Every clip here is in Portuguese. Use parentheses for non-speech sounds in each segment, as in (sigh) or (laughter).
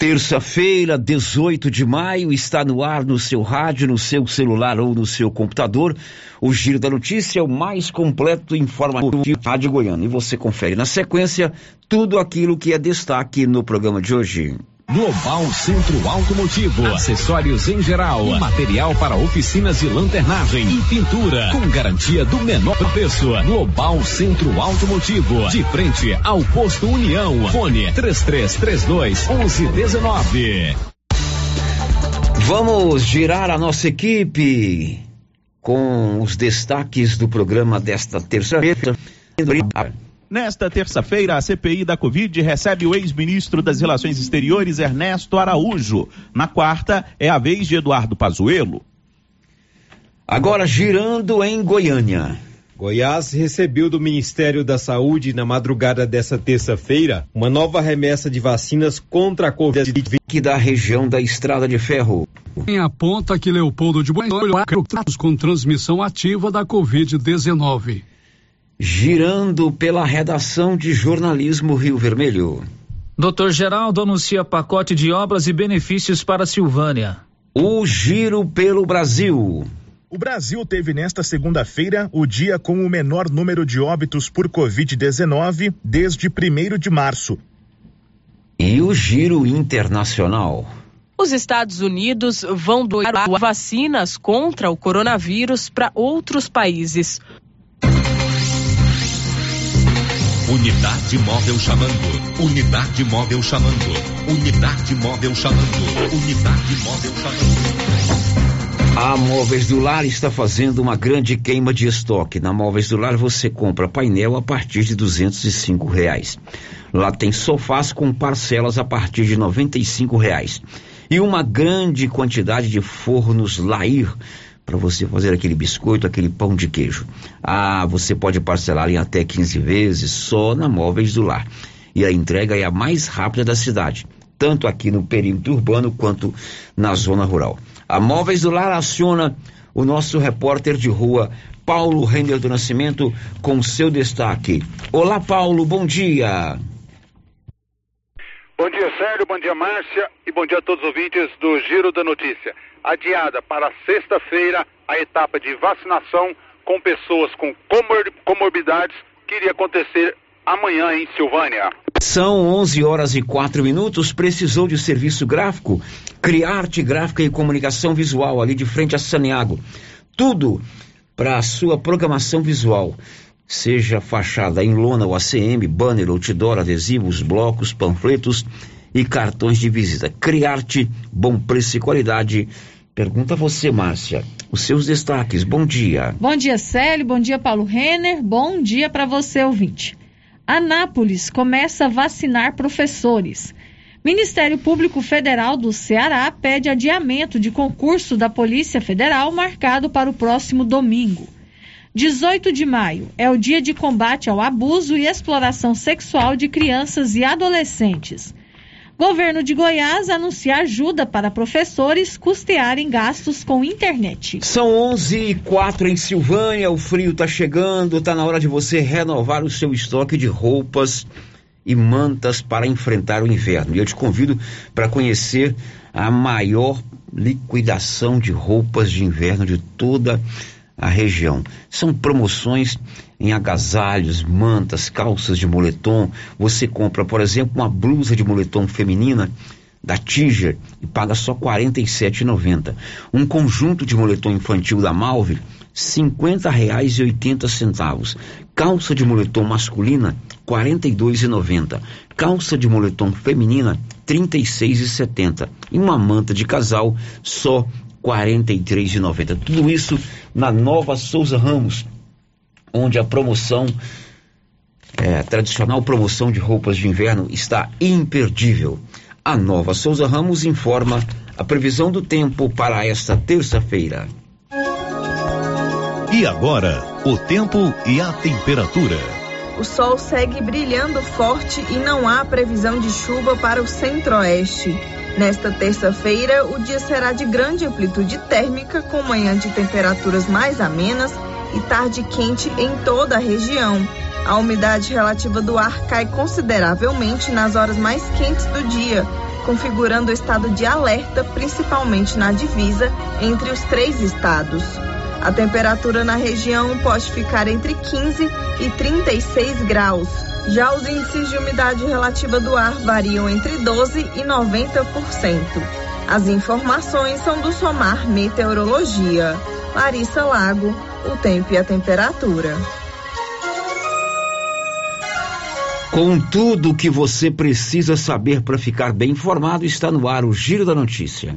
Terça-feira, 18 de maio, está no ar no seu rádio, no seu celular ou no seu computador. O Giro da Notícia é o mais completo informativo de Rádio Goiânia. E você confere na sequência tudo aquilo que é destaque no programa de hoje. Global Centro Automotivo, acessórios em geral, material para oficinas de lanternagem e pintura, com garantia do menor preço. Global Centro Automotivo, de frente ao posto União. Fone 3332 1119. Vamos girar a nossa equipe com os destaques do programa desta terça-feira. Nesta terça-feira, a CPI da Covid recebe o ex-ministro das Relações Exteriores, Ernesto Araújo. Na quarta, é a vez de Eduardo Pazuello. Agora, girando em Goiânia. Goiás recebeu do Ministério da Saúde, na madrugada dessa terça-feira, uma nova remessa de vacinas contra a Covid que da região da Estrada de Ferro. Em aponta que Leopoldo de Bueno com transmissão ativa da Covid-19 girando pela redação de jornalismo Rio Vermelho. Doutor Geraldo anuncia pacote de obras e benefícios para Silvânia. O giro pelo Brasil. O Brasil teve nesta segunda-feira o dia com o menor número de óbitos por Covid-19 desde 1 de março. E o giro internacional. Os Estados Unidos vão doar vacinas contra o coronavírus para outros países. Unidade móvel chamando. Unidade móvel chamando. Unidade móvel chamando. Unidade móvel chamando. A Móveis do Lar está fazendo uma grande queima de estoque. Na Móveis do Lar você compra painel a partir de duzentos e cinco reais. Lá tem sofás com parcelas a partir de noventa e cinco reais. E uma grande quantidade de fornos Lair para você fazer aquele biscoito, aquele pão de queijo. Ah, você pode parcelar em até 15 vezes só na Móveis do Lar. E a entrega é a mais rápida da cidade, tanto aqui no perímetro urbano quanto na zona rural. A Móveis do Lar aciona o nosso repórter de rua, Paulo Render do Nascimento, com seu destaque. Olá, Paulo, bom dia. Bom dia, Sérgio, bom dia, Márcia, e bom dia a todos os ouvintes do Giro da Notícia adiada para sexta-feira a etapa de vacinação com pessoas com comor comorbidades que iria acontecer amanhã em Silvânia. São 11 horas e 4 minutos. Precisou de serviço gráfico? Criarte Gráfica e Comunicação Visual, ali de frente a Saniago. Tudo para a sua programação visual. Seja fachada em lona ou ACM, banner, outdoor, adesivos, blocos, panfletos e cartões de visita. Criarte, bom preço e qualidade. Pergunta você, Márcia, os seus destaques. Bom dia. Bom dia, Célio. Bom dia, Paulo Renner. Bom dia para você, ouvinte. Anápolis começa a vacinar professores. Ministério Público Federal do Ceará pede adiamento de concurso da Polícia Federal marcado para o próximo domingo. 18 de maio é o dia de combate ao abuso e exploração sexual de crianças e adolescentes. Governo de Goiás anuncia ajuda para professores custearem gastos com internet. São 11 e 4 em Silvânia, o frio está chegando, está na hora de você renovar o seu estoque de roupas e mantas para enfrentar o inverno. E eu te convido para conhecer a maior liquidação de roupas de inverno de toda a a região. São promoções em agasalhos, mantas, calças de moletom. Você compra, por exemplo, uma blusa de moletom feminina da Tiger e paga só R$ 47,90. Um conjunto de moletom infantil da Malve, R$ 50,80. Calça de moletom masculina, R$ 42,90. Calça de moletom feminina, R$ 36,70. E uma manta de casal, só 43,90. Tudo isso na Nova Souza Ramos, onde a promoção, é, a tradicional promoção de roupas de inverno está imperdível. A Nova Souza Ramos informa a previsão do tempo para esta terça-feira. E agora, o tempo e a temperatura. o sol segue brilhando forte e não há previsão de chuva para o centro-oeste. Nesta terça-feira, o dia será de grande amplitude térmica, com manhã de temperaturas mais amenas e tarde quente em toda a região. A umidade relativa do ar cai consideravelmente nas horas mais quentes do dia, configurando o estado de alerta, principalmente na divisa entre os três estados. A temperatura na região pode ficar entre 15 e 36 graus. Já os índices de umidade relativa do ar variam entre 12 e 90%. As informações são do Somar Meteorologia. Larissa Lago, o tempo e a temperatura. Com tudo o que você precisa saber para ficar bem informado, está no ar o Giro da Notícia.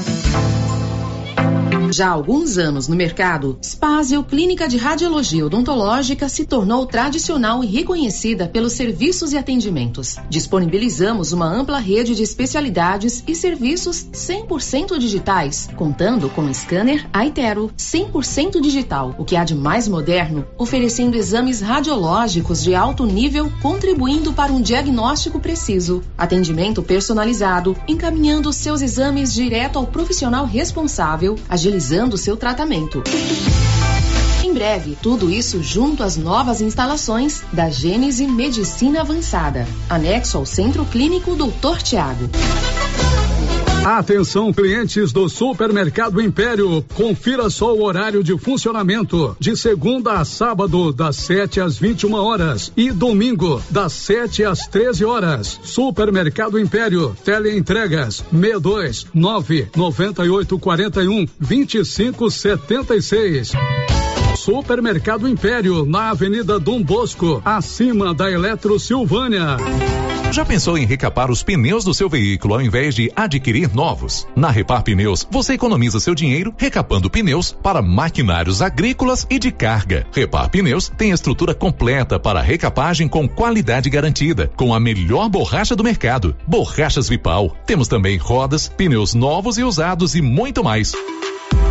Já há alguns anos no mercado, Spazio Clínica de Radiologia Odontológica se tornou tradicional e reconhecida pelos serviços e atendimentos. Disponibilizamos uma ampla rede de especialidades e serviços 100% digitais, contando com scanner Aitero 100% digital, o que há de mais moderno, oferecendo exames radiológicos de alto nível, contribuindo para um diagnóstico preciso, atendimento personalizado, encaminhando seus exames direto ao profissional responsável, agilizando o seu tratamento. Em breve, tudo isso junto às novas instalações da Gênese Medicina Avançada, anexo ao Centro Clínico Dr. Tiago. Atenção, clientes do Supermercado Império. Confira só o horário de funcionamento. De segunda a sábado, das 7 às 21 horas. E domingo, das 7 às 13 horas. Supermercado Império. Teleentregas 62 9 98 41 25 76. Supermercado Império, na Avenida Dom Bosco, acima da Eletro Silvânia. Já pensou em recapar os pneus do seu veículo ao invés de adquirir novos? Na Repar Pneus, você economiza seu dinheiro recapando pneus para maquinários agrícolas e de carga. Repar Pneus tem estrutura completa para recapagem com qualidade garantida, com a melhor borracha do mercado. Borrachas Vipal. Temos também rodas, pneus novos e usados e muito mais.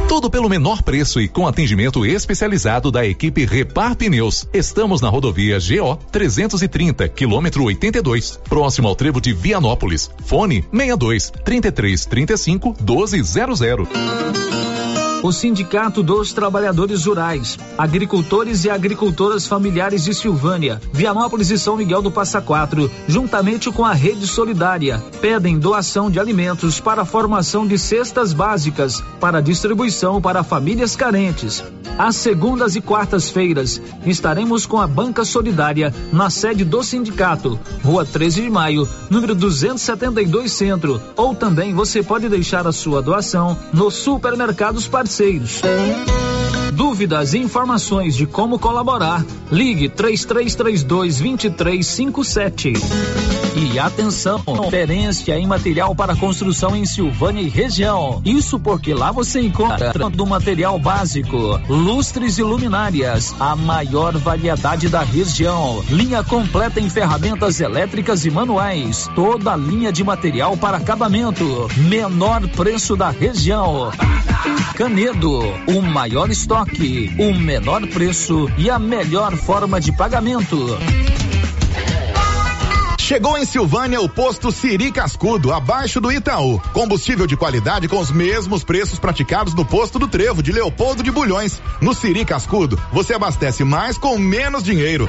Tudo pelo menor preço e com atendimento especializado da equipe Repar Pneus. Estamos na rodovia GO 330, quilômetro 82, próximo ao trevo de Vianópolis. Fone 62 33 35 1200. O Sindicato dos Trabalhadores Rurais, Agricultores e Agricultoras Familiares de Silvânia, Vianópolis e São Miguel do Passa Quatro, juntamente com a Rede Solidária, pedem doação de alimentos para a formação de cestas básicas para distribuição para famílias carentes. Às segundas e quartas-feiras, estaremos com a Banca Solidária na sede do sindicato, Rua 13 de Maio, número 272 Centro, ou também você pode deixar a sua doação nos supermercados parceiros. Dúvidas e informações de como colaborar, ligue 3332 2357. E atenção, conferência em material para construção em Silvânia e região. Isso porque lá você encontra do material básico, lustres e luminárias, a maior variedade da região, linha completa em ferramentas elétricas e manuais, toda a linha de material para acabamento, menor preço da região. Canedo, o maior estoque, o menor preço e a melhor forma de pagamento. Chegou em Silvânia o posto Siri Cascudo, abaixo do Itaú. Combustível de qualidade com os mesmos preços praticados no posto do Trevo de Leopoldo de Bulhões. No Siri Cascudo, você abastece mais com menos dinheiro.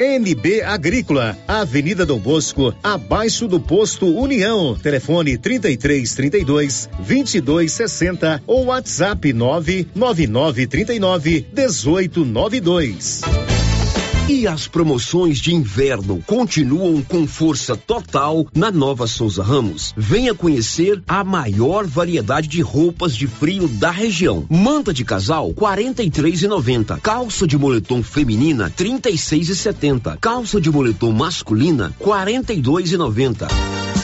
NB Agrícola, Avenida Dom Bosco, abaixo do posto União. Telefone 33 32 22 60 ou WhatsApp 999 39 18 92. E as promoções de inverno continuam com força total na Nova Souza Ramos. Venha conhecer a maior variedade de roupas de frio da região. Manta de casal 43,90. Calça de moletom feminina 36,70. Calça de moletom masculina 42,90. E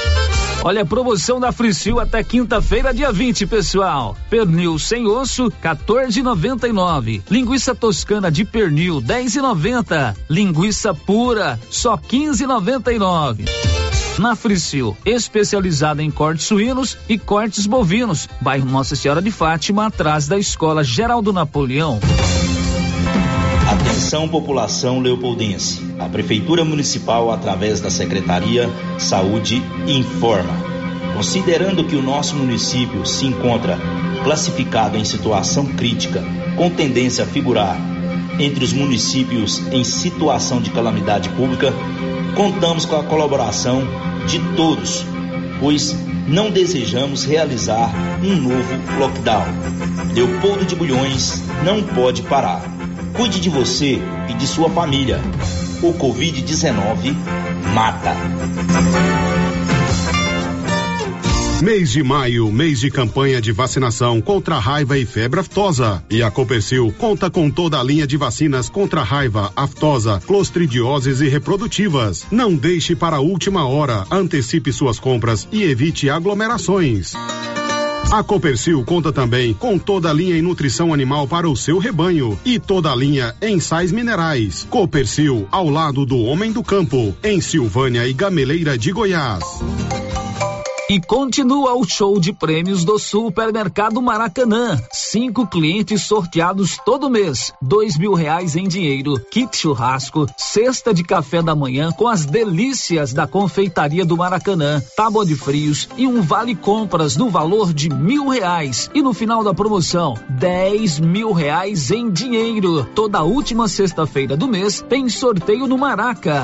Olha a promoção da Fricil até quinta-feira, dia 20, pessoal. Pernil sem osso, 14,99. Linguiça toscana de pernil, 10,90. Linguiça pura, só 15,99. Na Fricil, especializada em cortes suínos e cortes bovinos. Bairro Nossa Senhora de Fátima, atrás da Escola Geraldo Napoleão. Atenção população leopoldense. A Prefeitura Municipal, através da Secretaria Saúde, informa. Considerando que o nosso município se encontra classificado em situação crítica, com tendência a figurar entre os municípios em situação de calamidade pública, contamos com a colaboração de todos, pois não desejamos realizar um novo lockdown. Leopoldo de Bulhões não pode parar. Cuide de você e de sua família. O Covid-19 mata. Mês de maio, mês de campanha de vacinação contra raiva e febre aftosa. E a Copercil conta com toda a linha de vacinas contra raiva, aftosa, clostridioses e reprodutivas. Não deixe para a última hora. Antecipe suas compras e evite aglomerações. A Copercil conta também com toda a linha em nutrição animal para o seu rebanho e toda a linha em sais minerais. Copercil, ao lado do homem do campo, em Silvânia e Gameleira de Goiás. E continua o show de prêmios do Supermercado Maracanã. Cinco clientes sorteados todo mês. Dois mil reais em dinheiro, kit churrasco, cesta de café da manhã com as delícias da confeitaria do Maracanã, tábua de frios e um vale compras no valor de mil reais. E no final da promoção, dez mil reais em dinheiro. Toda última sexta-feira do mês tem sorteio no Maraca.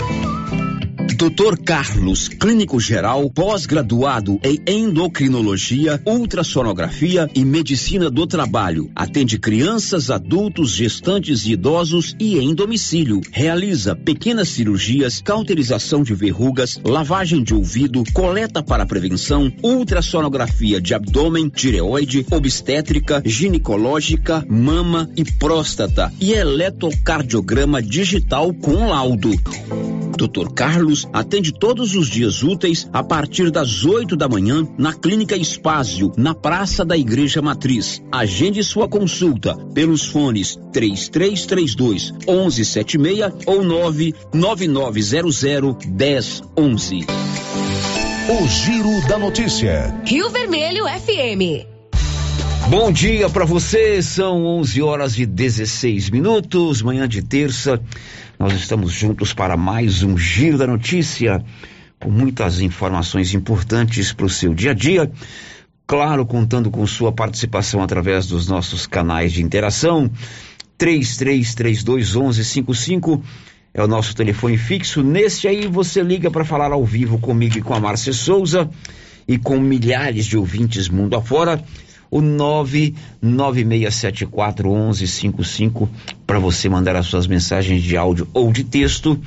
Dr. Carlos, clínico geral, pós-graduado em endocrinologia, ultrassonografia e medicina do trabalho. Atende crianças, adultos, gestantes e idosos e em domicílio. Realiza pequenas cirurgias, cauterização de verrugas, lavagem de ouvido, coleta para prevenção, ultrassonografia de abdômen, tireoide, obstétrica, ginecológica, mama e próstata e eletrocardiograma digital com laudo. Dr. Carlos atende todos os dias úteis a partir das 8 da manhã na Clínica Espásio, na Praça da Igreja Matriz. Agende sua consulta pelos fones 3332 1176 ou 99900 1011. O Giro da Notícia. Rio Vermelho FM. Bom dia para você, são 11 horas e 16 minutos, manhã de terça. Nós estamos juntos para mais um Giro da Notícia, com muitas informações importantes para o seu dia a dia. Claro, contando com sua participação através dos nossos canais de interação. 33321155 é o nosso telefone fixo. Nesse aí você liga para falar ao vivo comigo e com a Márcia Souza e com milhares de ouvintes mundo afora o 996741155 para você mandar as suas mensagens de áudio ou de texto.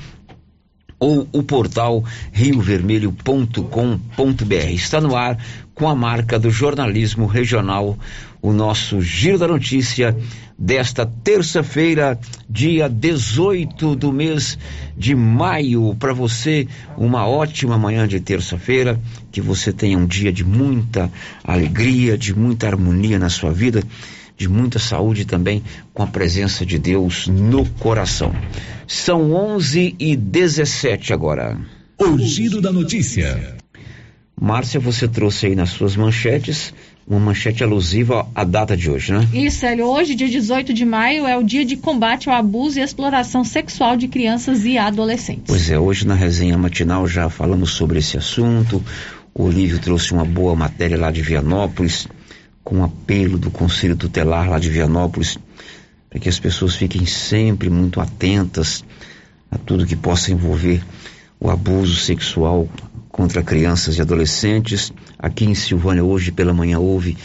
Ou o portal riovermelho.com.br. Está no ar com a marca do jornalismo regional, o nosso Giro da Notícia desta terça-feira, dia 18 do mês de maio. Para você, uma ótima manhã de terça-feira, que você tenha um dia de muita alegria, de muita harmonia na sua vida, de muita saúde também, com a presença de Deus no coração. São 11 e 17 agora. O Giro da Notícia. Márcia, você trouxe aí nas suas manchetes uma manchete alusiva à data de hoje, né? Isso, Hélio. Hoje, dia 18 de maio, é o dia de combate ao abuso e exploração sexual de crianças e adolescentes. Pois é, hoje na resenha matinal já falamos sobre esse assunto. O Olívio trouxe uma boa matéria lá de Vianópolis, com apelo do Conselho Tutelar lá de Vianópolis, para que as pessoas fiquem sempre muito atentas a tudo que possa envolver o abuso sexual contra crianças e adolescentes. Aqui em Silvânia, hoje pela manhã, houve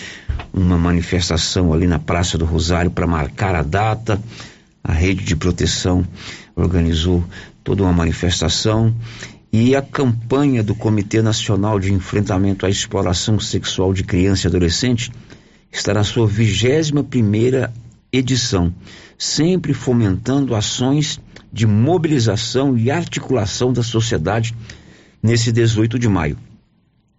uma manifestação ali na Praça do Rosário para marcar a data. A rede de proteção organizou toda uma manifestação e a campanha do Comitê Nacional de Enfrentamento à Exploração Sexual de Criança e Adolescente está na sua 21 primeira edição, sempre fomentando ações de mobilização e articulação da sociedade nesse 18 de maio,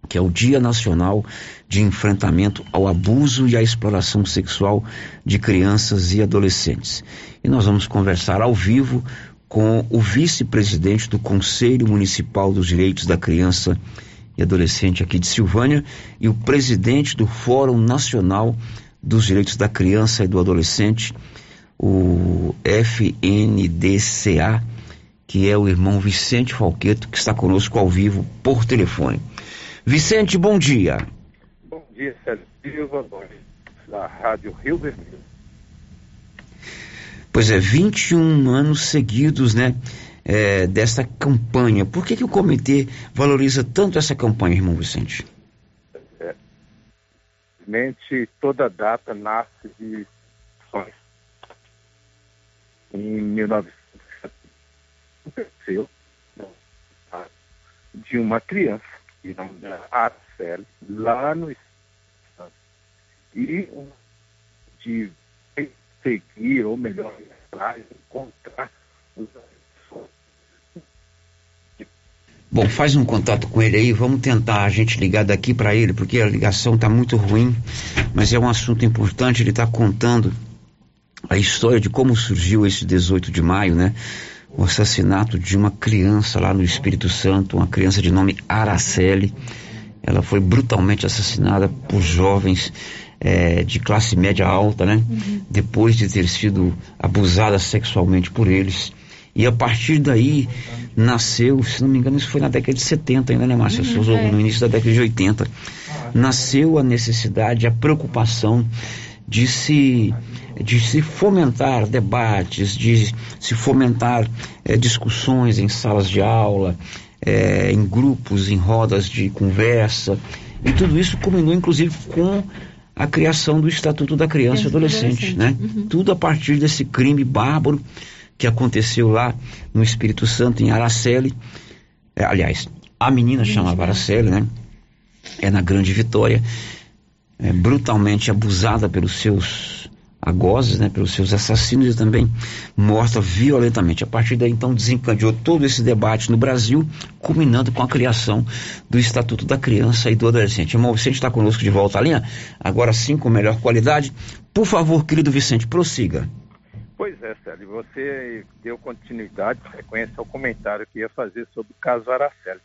que é o Dia Nacional de Enfrentamento ao Abuso e à Exploração Sexual de Crianças e Adolescentes. E nós vamos conversar ao vivo com o vice-presidente do Conselho Municipal dos Direitos da Criança e Adolescente aqui de Silvânia e o presidente do Fórum Nacional dos Direitos da Criança e do Adolescente, o FNDCA, que é o irmão Vicente Falqueto, que está conosco ao vivo por telefone. Vicente, bom dia. Bom dia, Sérgio Silva, bom dia, da Rádio Rio Vermelho. Pois é, 21 anos seguidos, né, é, dessa campanha. Por que, que o comitê valoriza tanto essa campanha, irmão Vicente? É, simplesmente toda data nasce de em 1900 aconteceu de uma criança, de nome da Arcele, lá no. E de seguir, ou melhor, encontrar os Bom, faz um contato com ele aí, vamos tentar a gente ligar daqui para ele, porque a ligação está muito ruim, mas é um assunto importante, ele está contando a história de como surgiu esse 18 de maio, né? o assassinato de uma criança lá no Espírito Santo, uma criança de nome Araceli. Ela foi brutalmente assassinada por jovens é, de classe média alta, né? Uhum. Depois de ter sido abusada sexualmente por eles. E a partir daí nasceu, se não me engano, isso foi na década de 70 ainda, né, Márcia? Uhum, é. No início da década de 80. Nasceu a necessidade, a preocupação de se de se fomentar debates, de se fomentar é, discussões em salas de aula, é, em grupos, em rodas de conversa. E tudo isso culminou, inclusive, com a criação do Estatuto da Criança e Adolescente, né? Uhum. Tudo a partir desse crime bárbaro que aconteceu lá no Espírito Santo, em Araceli. É, aliás, a menina chamava Araceli, né? É na Grande Vitória. É, brutalmente abusada pelos seus agoses, né, pelos seus assassinos e também morta violentamente. A partir daí, então, desencadeou todo esse debate no Brasil, culminando com a criação do Estatuto da Criança e do Adolescente. Irmão Vicente está conosco de volta à linha, agora sim com melhor qualidade. Por favor, querido Vicente, prossiga. Pois é, Célio, você deu continuidade, sequência ao comentário que ia fazer sobre o caso Araceli.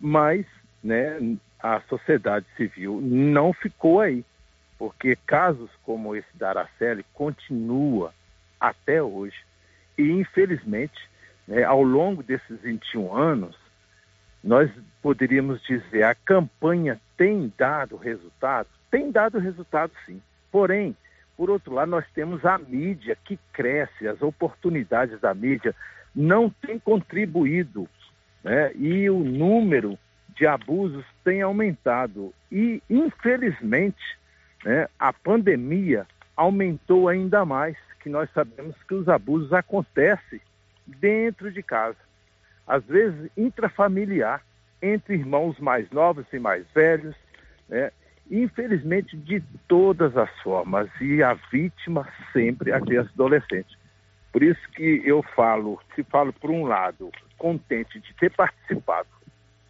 Mas, né, a sociedade civil não ficou aí porque casos como esse da Araceli continua até hoje. E infelizmente né, ao longo desses 21 anos nós poderíamos dizer a campanha tem dado resultado? Tem dado resultado sim. Porém por outro lado nós temos a mídia que cresce as oportunidades da mídia não têm contribuído né, e o número de abusos tem aumentado e infelizmente né, a pandemia aumentou ainda mais, que nós sabemos que os abusos acontecem dentro de casa. às vezes intrafamiliar, entre irmãos mais novos e mais velhos, né? Infelizmente de todas as formas, e a vítima sempre a criança e adolescente. Por isso que eu falo, se falo por um lado, contente de ter participado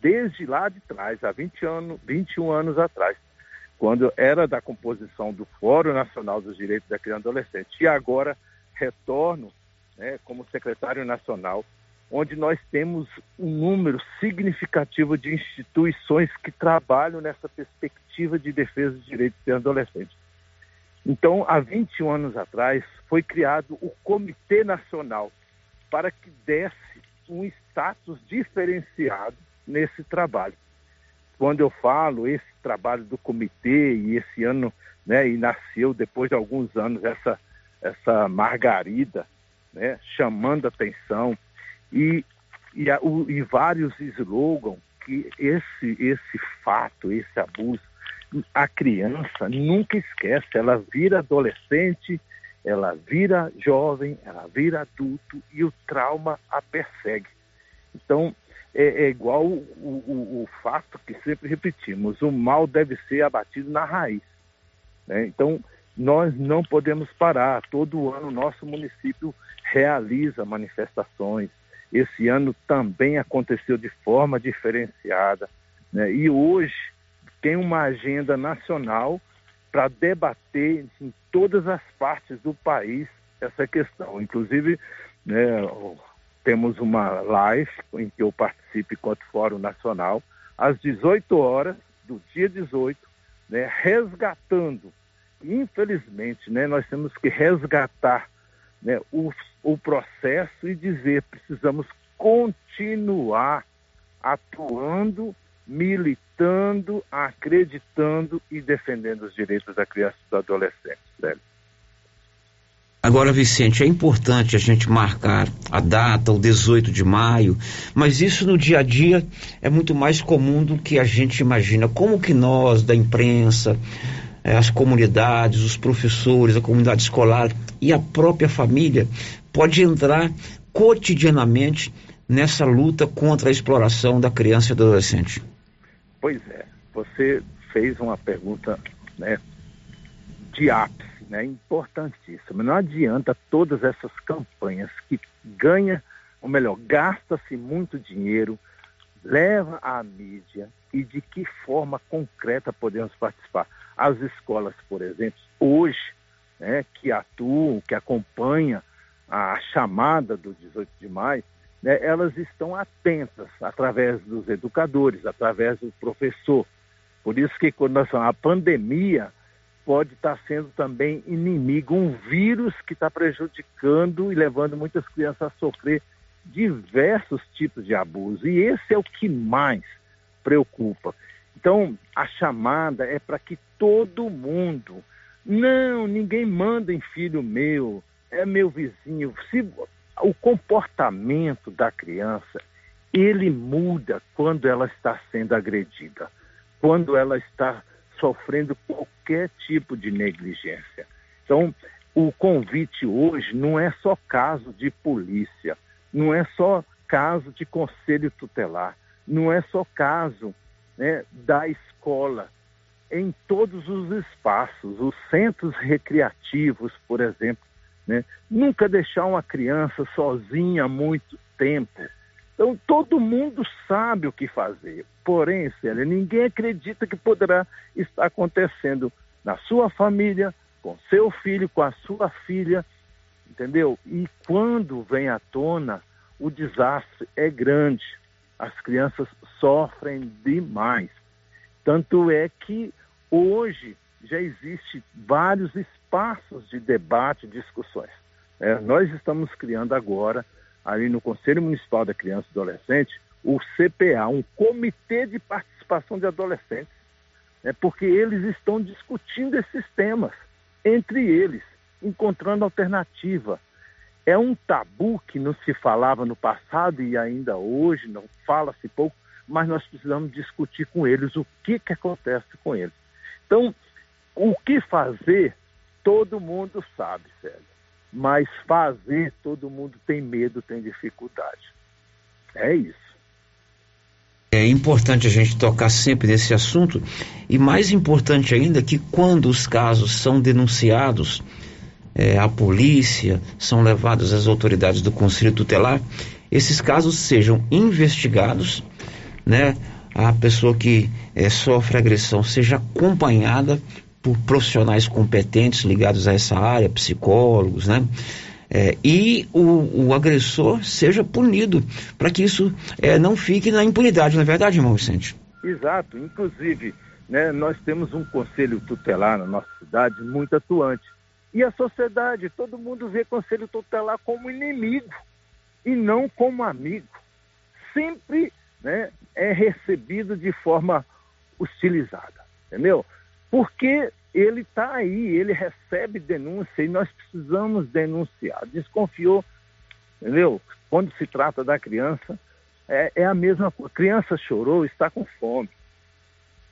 desde lá de trás, há 20 anos, 21 anos atrás, quando era da composição do Fórum Nacional dos Direitos da Criança e Adolescente. E agora retorno né, como secretário nacional, onde nós temos um número significativo de instituições que trabalham nessa perspectiva de defesa dos direitos da criança e adolescente. Então, há 21 anos atrás, foi criado o Comitê Nacional para que desse um status diferenciado nesse trabalho. Quando eu falo esse trabalho do comitê e esse ano, né, e nasceu depois de alguns anos essa essa margarida, né, chamando atenção e e, e vários slogans que esse esse fato, esse abuso, a criança nunca esquece, ela vira adolescente, ela vira jovem, ela vira adulto e o trauma a persegue. Então, é, é igual o, o, o, fato que sempre repetimos: o mal deve ser abatido na raiz. Né? Então, nós não podemos parar. Todo ano, nosso município realiza manifestações. Esse ano também aconteceu de forma diferenciada. Né? E hoje tem uma agenda nacional para debater em todas as partes do país essa questão. Inclusive, né, temos uma live em que eu participo enquanto Fórum Nacional, às 18 horas do dia 18, né, resgatando. Infelizmente, né, nós temos que resgatar né, o processo e dizer precisamos continuar atuando, militando, acreditando e defendendo os direitos da criança e do adolescente. Agora, Vicente, é importante a gente marcar a data, o 18 de maio, mas isso no dia a dia é muito mais comum do que a gente imagina. Como que nós, da imprensa, eh, as comunidades, os professores, a comunidade escolar e a própria família pode entrar cotidianamente nessa luta contra a exploração da criança e do adolescente? Pois é, você fez uma pergunta né, de ápice né, importantíssima. Não adianta todas essas campanhas que ganha, ou melhor, gasta-se muito dinheiro, leva à mídia e de que forma concreta podemos participar. As escolas, por exemplo, hoje, né, que atuam, que acompanham a chamada do 18 de maio, né, elas estão atentas através dos educadores, através do professor. Por isso que quando nós falamos a pandemia, pode estar sendo também inimigo, um vírus que está prejudicando e levando muitas crianças a sofrer diversos tipos de abuso. E esse é o que mais preocupa. Então, a chamada é para que todo mundo, não, ninguém manda em filho meu, é meu vizinho. Se o comportamento da criança, ele muda quando ela está sendo agredida, quando ela está sofrendo qualquer tipo de negligência. Então, o convite hoje não é só caso de polícia, não é só caso de conselho tutelar, não é só caso né, da escola. Em todos os espaços, os centros recreativos, por exemplo, né, nunca deixar uma criança sozinha muito tempo então, todo mundo sabe o que fazer. Porém, Célia, ninguém acredita que poderá estar acontecendo na sua família, com seu filho, com a sua filha, entendeu? E quando vem à tona, o desastre é grande. As crianças sofrem demais. Tanto é que hoje já existe vários espaços de debate e discussões. É, nós estamos criando agora ali no Conselho Municipal da Criança e Adolescente, o CPA, um comitê de participação de adolescentes, né, porque eles estão discutindo esses temas entre eles, encontrando alternativa. É um tabu que não se falava no passado e ainda hoje não fala-se pouco, mas nós precisamos discutir com eles o que, que acontece com eles. Então, o que fazer, todo mundo sabe, Sérgio mas fazer todo mundo tem medo, tem dificuldade. É isso. É importante a gente tocar sempre nesse assunto e mais importante ainda que quando os casos são denunciados é, à polícia, são levados às autoridades do Conselho Tutelar, esses casos sejam investigados, né? A pessoa que é, sofre agressão seja acompanhada por profissionais competentes ligados a essa área, psicólogos, né? É, e o, o, agressor seja punido, para que isso é, não fique na impunidade, não é verdade, irmão Vicente? Exato. Inclusive, né, nós temos um conselho tutelar na nossa cidade muito atuante. E a sociedade, todo mundo vê conselho tutelar como inimigo e não como amigo. Sempre né, é recebido de forma hostilizada, entendeu? Porque ele está aí, ele recebe denúncia e nós precisamos denunciar. Desconfiou, entendeu? Quando se trata da criança, é, é a mesma coisa. Criança chorou, está com fome.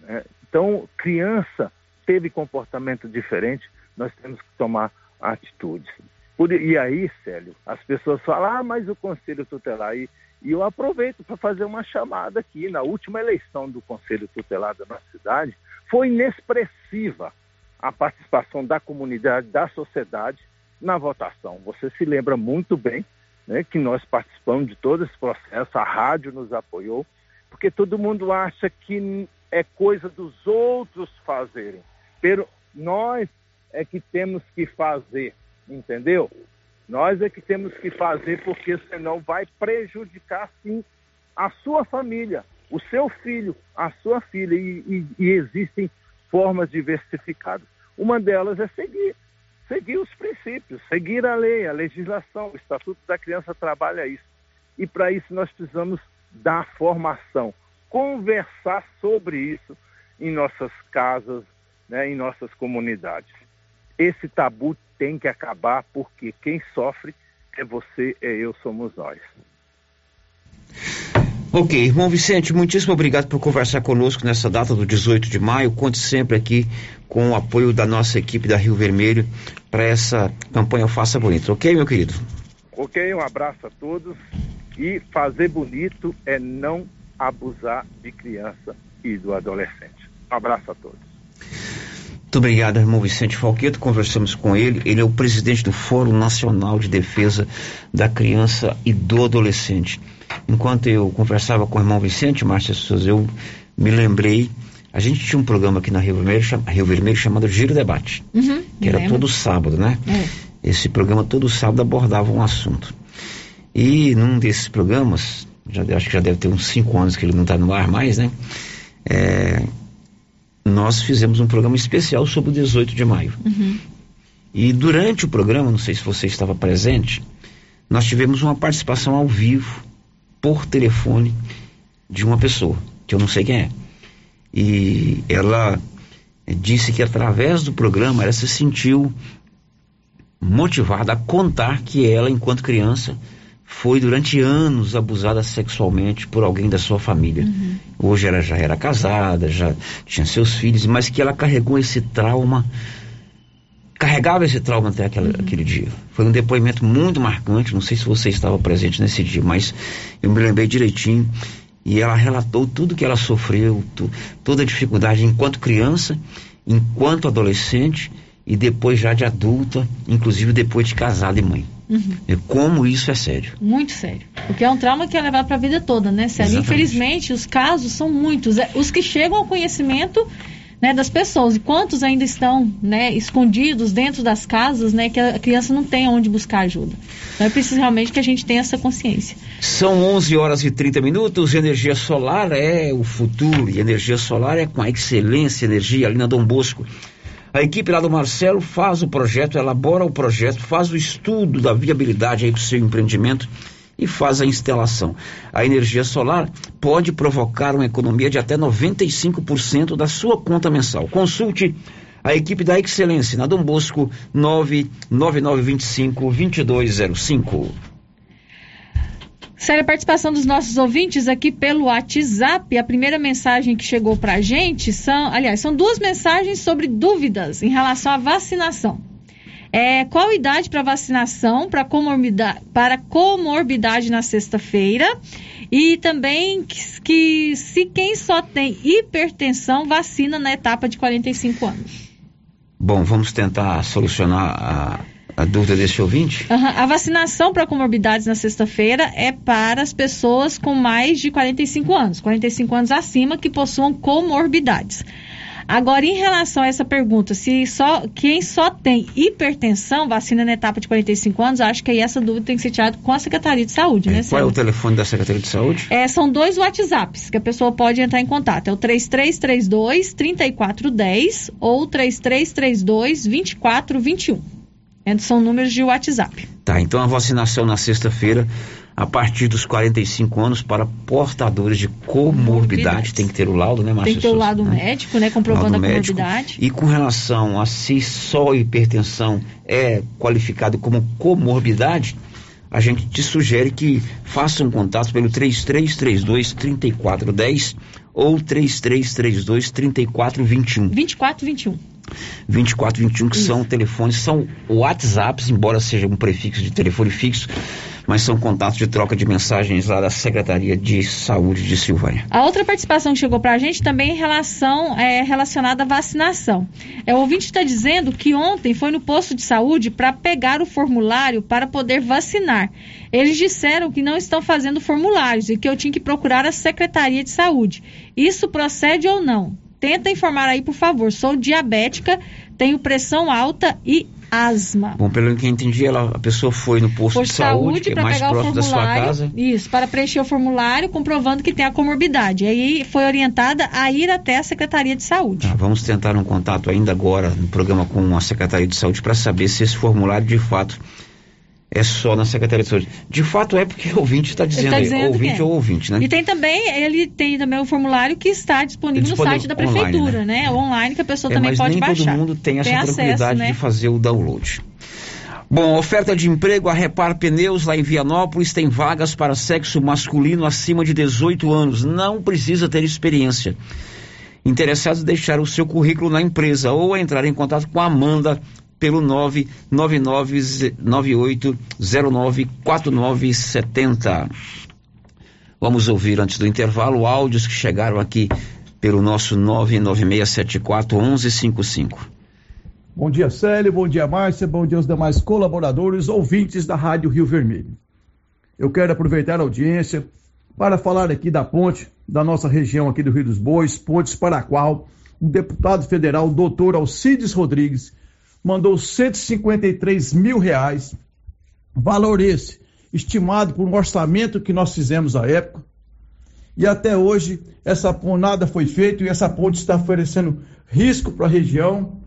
Né? Então, criança teve comportamento diferente, nós temos que tomar atitudes. E aí, Célio, as pessoas falam, ah, mas o Conselho Tutelar. E, e eu aproveito para fazer uma chamada aqui. Na última eleição do Conselho Tutelar da nossa cidade, foi inexpressiva a participação da comunidade, da sociedade na votação. Você se lembra muito bem né, que nós participamos de todo esse processo, a rádio nos apoiou, porque todo mundo acha que é coisa dos outros fazerem. Pero nós é que temos que fazer, entendeu? Nós é que temos que fazer, porque senão vai prejudicar sim a sua família, o seu filho, a sua filha, e, e, e existem formas diversificadas. Uma delas é seguir, seguir os princípios, seguir a lei, a legislação, o Estatuto da Criança trabalha isso. E para isso nós precisamos dar formação, conversar sobre isso em nossas casas, né, em nossas comunidades. Esse tabu tem que acabar porque quem sofre é você, é eu, somos nós. Ok, irmão Vicente, muitíssimo obrigado por conversar conosco nessa data do 18 de maio. Conte sempre aqui com o apoio da nossa equipe da Rio Vermelho para essa campanha Faça Bonito. Ok, meu querido? Ok, um abraço a todos. E fazer bonito é não abusar de criança e do adolescente. Um abraço a todos. Muito obrigado, irmão Vicente Falqueto. Conversamos com ele. Ele é o presidente do Fórum Nacional de Defesa da Criança e do Adolescente. Enquanto eu conversava com o irmão Vicente, Márcia Souza, eu me lembrei. A gente tinha um programa aqui na Rio Vermelho, Rio Vermelho chamado Giro Debate, uhum, que era lembro. todo sábado, né? É. Esse programa todo sábado abordava um assunto. E num desses programas, já, acho que já deve ter uns cinco anos que ele não está no ar mais, né? É, nós fizemos um programa especial sobre o 18 de maio. Uhum. E durante o programa, não sei se você estava presente, nós tivemos uma participação ao vivo por telefone de uma pessoa, que eu não sei quem é. E ela disse que através do programa ela se sentiu motivada a contar que ela, enquanto criança, foi durante anos abusada sexualmente por alguém da sua família. Uhum. Hoje ela já era casada, já tinha seus filhos, mas que ela carregou esse trauma carregava esse trauma até aquele, uhum. aquele dia. Foi um depoimento muito marcante, não sei se você estava presente nesse dia, mas eu me lembrei direitinho. E ela relatou tudo que ela sofreu, tu, toda a dificuldade enquanto criança, enquanto adolescente e depois já de adulta, inclusive depois de casada e mãe. Uhum. Como isso é sério. Muito sério. Porque é um trauma que é levado para a vida toda, né, Sério? Infelizmente, os casos são muitos. É, os que chegam ao conhecimento né, das pessoas. E quantos ainda estão né, escondidos dentro das casas, né, que a criança não tem onde buscar ajuda. Então é preciso realmente que a gente tenha essa consciência. São 11 horas e 30 minutos. Energia solar é o futuro. E energia solar é com a excelência energia ali na Dom Bosco. A equipe lá do Marcelo faz o projeto, elabora o projeto, faz o estudo da viabilidade aí do seu empreendimento e faz a instalação. A energia solar pode provocar uma economia de até 95% da sua conta mensal. Consulte a equipe da Excelência na Dom Bosco 99925 2205. Sério, a participação dos nossos ouvintes aqui pelo WhatsApp. A primeira mensagem que chegou para a gente são, aliás, são duas mensagens sobre dúvidas em relação à vacinação. É, qual idade para vacinação para comorbidade, para comorbidade na sexta-feira? E também que, que se quem só tem hipertensão, vacina na etapa de 45 anos. Bom, vamos tentar solucionar a, a dúvida desse ouvinte? Uhum. A vacinação para comorbidades na sexta-feira é para as pessoas com mais de 45 anos, 45 anos acima, que possuam comorbidades. Agora, em relação a essa pergunta, se só quem só tem hipertensão vacina na etapa de 45 anos, acho que aí essa dúvida tem que ser tirada com a Secretaria de Saúde, né? Qual é o telefone da Secretaria de Saúde? É, são dois WhatsApps que a pessoa pode entrar em contato. É o 3332 3410 ou 3332 2421. São números de WhatsApp. Tá, então a vacinação na sexta-feira a partir dos 45 anos para portadores de comorbidade. Tem que ter o laudo, né, Márcia? Tem que ter o laudo né? médico, né, comprovando laudo a comorbidade. E com relação a se só hipertensão é qualificado como comorbidade, a gente te sugere que faça um contato pelo 3332 3410 ou 3332 3421. 2421. 2421, que Isso. são telefones, são WhatsApps, embora seja um prefixo de telefone fixo, mas são contatos de troca de mensagens lá da Secretaria de Saúde de Silvânia. A outra participação que chegou para a gente também em relação, é relacionada à vacinação. É, o ouvinte está dizendo que ontem foi no posto de saúde para pegar o formulário para poder vacinar. Eles disseram que não estão fazendo formulários e que eu tinha que procurar a Secretaria de Saúde. Isso procede ou não? Tenta informar aí, por favor. Sou diabética, tenho pressão alta e asma. Bom, pelo que eu entendi, ela, a pessoa foi no posto, posto de saúde, saúde que é mais próximo da sua casa. Isso, para preencher o formulário comprovando que tem a comorbidade. Aí foi orientada a ir até a Secretaria de Saúde. Tá, vamos tentar um contato ainda agora no programa com a Secretaria de Saúde para saber se esse formulário de fato é só na Secretaria de Saúde. De fato é porque (laughs) o ouvinte está dizendo, tá dizendo aí, ouvinte é. ou ouvinte, né? E tem também, ele tem também o formulário que está disponível, disponível no site da prefeitura, online, né? né? Online que a pessoa é, também pode baixar. Nem todo mundo tem essa tem tranquilidade acesso, né? de fazer o download. Bom, oferta de emprego, a Repar Pneus lá em Vianópolis tem vagas para sexo masculino acima de 18 anos. Não precisa ter experiência. Interessados deixar o seu currículo na empresa ou entrar em contato com a Amanda pelo 99998094970. Vamos ouvir antes do intervalo áudios que chegaram aqui pelo nosso 996741155. Bom dia, Célio, bom dia, Márcia, bom dia aos demais colaboradores, ouvintes da Rádio Rio Vermelho. Eu quero aproveitar a audiência para falar aqui da ponte da nossa região aqui do Rio dos Bois, pontes para a qual o deputado federal, doutor Alcides Rodrigues, mandou 153 mil reais, valor esse estimado por um orçamento que nós fizemos à época. E até hoje essa nada foi feito e essa ponte está oferecendo risco para a região.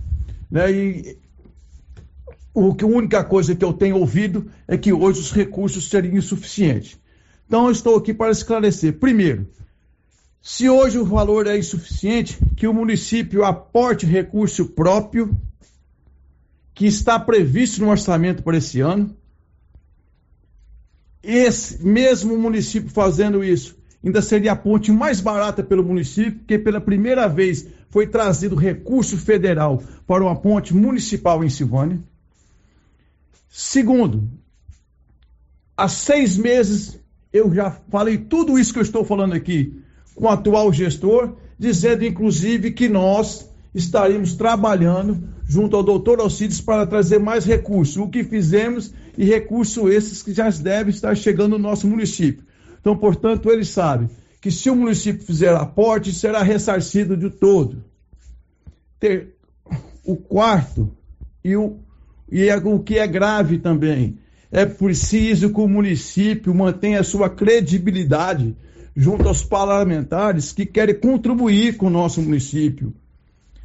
Né? E o que a única coisa que eu tenho ouvido é que hoje os recursos seriam insuficientes. Então eu estou aqui para esclarecer. Primeiro, se hoje o valor é insuficiente, que o município aporte recurso próprio que está previsto no orçamento para esse ano. Esse mesmo município fazendo isso, ainda seria a ponte mais barata pelo município, porque pela primeira vez foi trazido recurso federal para uma ponte municipal em Silvânia. Segundo, há seis meses eu já falei tudo isso que eu estou falando aqui com o atual gestor, dizendo inclusive que nós estaríamos trabalhando junto ao doutor Alcides para trazer mais recursos. O que fizemos e recursos esses que já devem estar chegando no nosso município. Então, portanto, ele sabe que se o município fizer aporte, será ressarcido de todo. Ter, o quarto, e, o, e é, o que é grave também, é preciso que o município mantenha a sua credibilidade junto aos parlamentares que querem contribuir com o nosso município.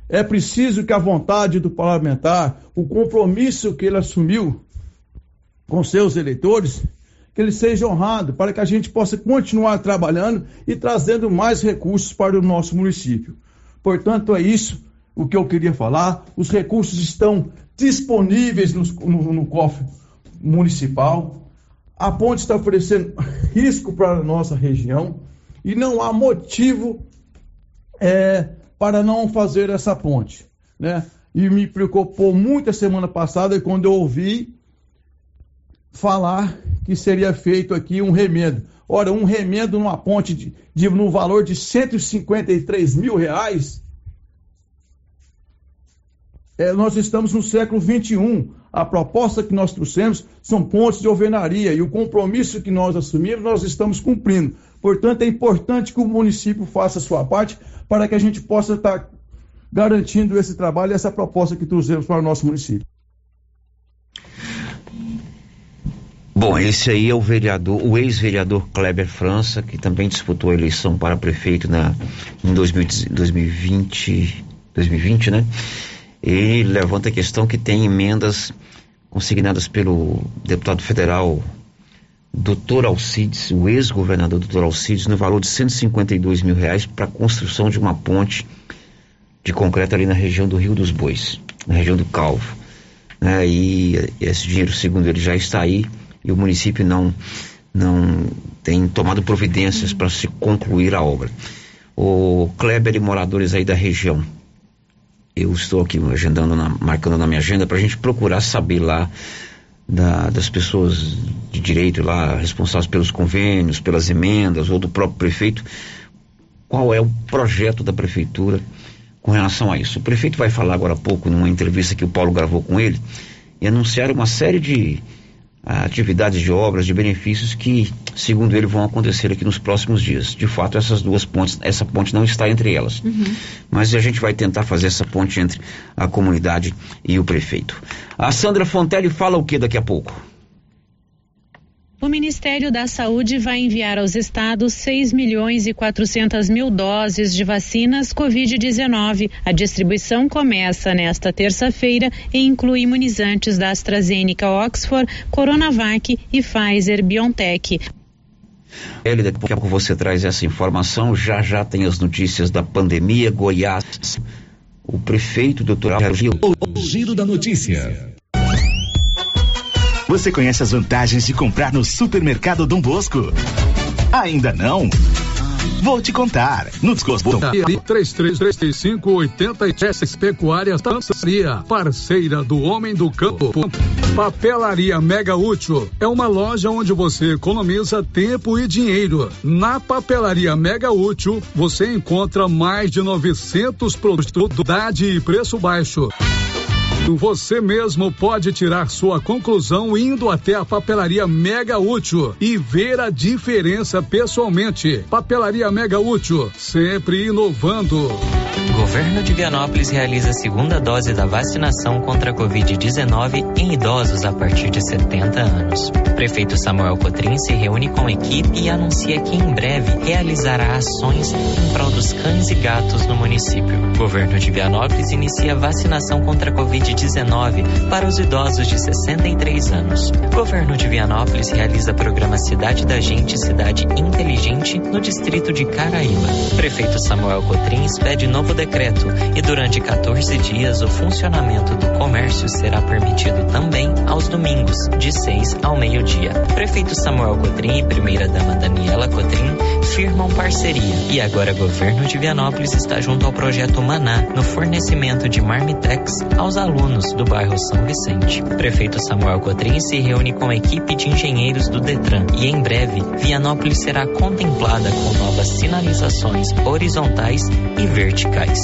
É preciso que a vontade do parlamentar, o compromisso que ele assumiu com seus eleitores, que ele seja honrado, para que a gente possa continuar trabalhando e trazendo mais recursos para o nosso município. Portanto, é isso o que eu queria falar. Os recursos estão disponíveis no, no, no cofre municipal. A ponte está oferecendo (laughs) risco para a nossa região e não há motivo é, para não fazer essa ponte, né? E me preocupou muito a semana passada quando eu ouvi falar que seria feito aqui um remendo. Ora, um remendo numa ponte de, de, no valor de 153 mil reais. É, nós estamos no século 21. A proposta que nós trouxemos são pontes de alvenaria e o compromisso que nós assumimos, nós estamos cumprindo. Portanto, é importante que o município faça a sua parte para que a gente possa estar garantindo esse trabalho e essa proposta que trouxemos para o nosso município. Bom, esse aí é o vereador, o ex-vereador Kleber França, que também disputou a eleição para prefeito na, em 2020, 2020, né? Ele levanta a questão que tem emendas consignadas pelo deputado federal Dr. Alcides, o ex-governador Dr. Alcides, no valor de 152 mil reais para a construção de uma ponte de concreto ali na região do Rio dos Bois, na região do Calvo. Né? E esse dinheiro, segundo ele, já está aí e o município não, não tem tomado providências para se concluir a obra. O Kleber e moradores aí da região, eu estou aqui agendando, na, marcando na minha agenda para a gente procurar saber lá da, das pessoas de direito lá responsáveis pelos convênios, pelas emendas ou do próprio prefeito, qual é o projeto da prefeitura com relação a isso. O prefeito vai falar agora há pouco numa entrevista que o Paulo gravou com ele e anunciar uma série de atividades de obras, de benefícios que, segundo ele, vão acontecer aqui nos próximos dias. De fato, essas duas pontes, essa ponte não está entre elas. Uhum. Mas a gente vai tentar fazer essa ponte entre a comunidade e o prefeito. A Sandra Fontelli fala o que daqui a pouco? O Ministério da Saúde vai enviar aos estados 6 milhões e 400 mil doses de vacinas Covid-19. A distribuição começa nesta terça-feira e inclui imunizantes da AstraZeneca Oxford, Coronavac e Pfizer BioNTech. Ele, daqui a pouco você traz essa informação. Já já tem as notícias da pandemia. Goiás, o prefeito, doutor Gil. O giro da notícia. Você conhece as vantagens de comprar no supermercado Dom Bosco? Ainda não? Vou te contar. No desgosto. 3335 87 Pecuária Tançaria, parceira do Homem do Campo. Papelaria Mega Útil é uma loja onde você economiza tempo e dinheiro. Na Papelaria Mega Útil, você encontra mais de 900 produtos de preço baixo. Você mesmo pode tirar sua conclusão indo até a papelaria Mega Útil e ver a diferença pessoalmente. Papelaria Mega Útil, sempre inovando. Governo de Vianópolis realiza a segunda dose da vacinação contra a Covid-19 em idosos a partir de 70 anos. Prefeito Samuel Cotrim se reúne com a equipe e anuncia que em breve realizará ações em prol dos cães e gatos no município. Governo de Vianópolis inicia vacinação contra a Covid-19 para os idosos de 63 anos. Governo de Vianópolis realiza programa Cidade da Gente, Cidade Inteligente no distrito de Caraíba. Prefeito Samuel Cotrim expede novo decreto e durante 14 dias o funcionamento do comércio será permitido também aos domingos, de 6 ao meio-dia. Prefeito Samuel Cotrim e primeira-dama Daniela Cotrim firmam parceria e agora o governo de Vianópolis está junto ao projeto Maná no fornecimento de marmitex aos alunos do bairro São Vicente. Prefeito Samuel Cotrim se reúne com a equipe de engenheiros do Detran e em breve Vianópolis será contemplada com novas sinalizações horizontais e verticais.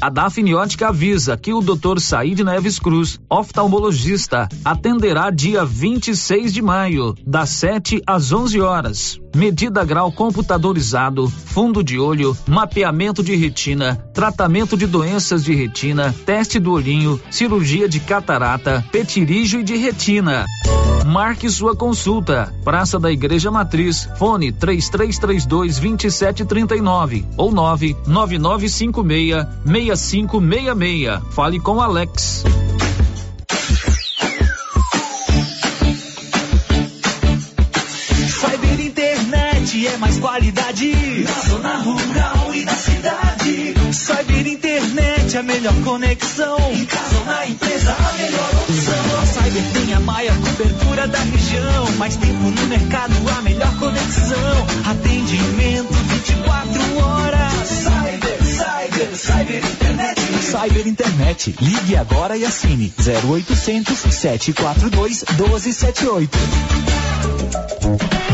A Dafniótica avisa que o Dr. Said Neves Cruz, oftalmologista, atenderá dia 26 de maio, das 7 às 11 horas. Medida grau computadorizado, fundo de olho, mapeamento de retina, tratamento de doenças de retina, teste do olhinho, cirurgia de catarata, petirígio e de retina. Marque sua consulta. Praça da Igreja Matriz, fone 3332 2739 ou 99956 6566. Fale com Alex. Cyber Internet é mais qualidade na zona rural e na cidade. Cyber Internet a melhor conexão. Em casa ou na empresa, a melhor opção. A Cyber tem a maior cobertura da região. Mais tempo no mercado, a melhor conexão. Atendimento 24 horas. Cyber, Cyber, Cyber Internet. Cyber Internet. Ligue agora e assine 0800 742 1278.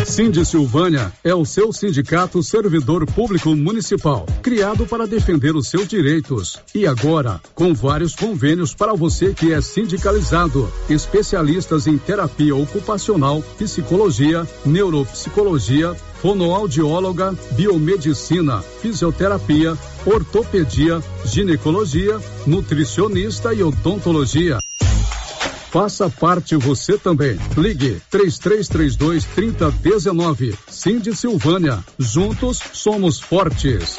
Cindy Silvânia é o seu sindicato servidor público municipal, criado para defender os seus direitos. E agora, com vários convênios para você que é sindicalizado, especialistas em terapia ocupacional, psicologia, neuropsicologia, fonoaudióloga, biomedicina, fisioterapia, ortopedia, ginecologia, nutricionista e odontologia. Faça parte você também. Ligue 3332 3019. Cindy Silvânia. Juntos somos fortes.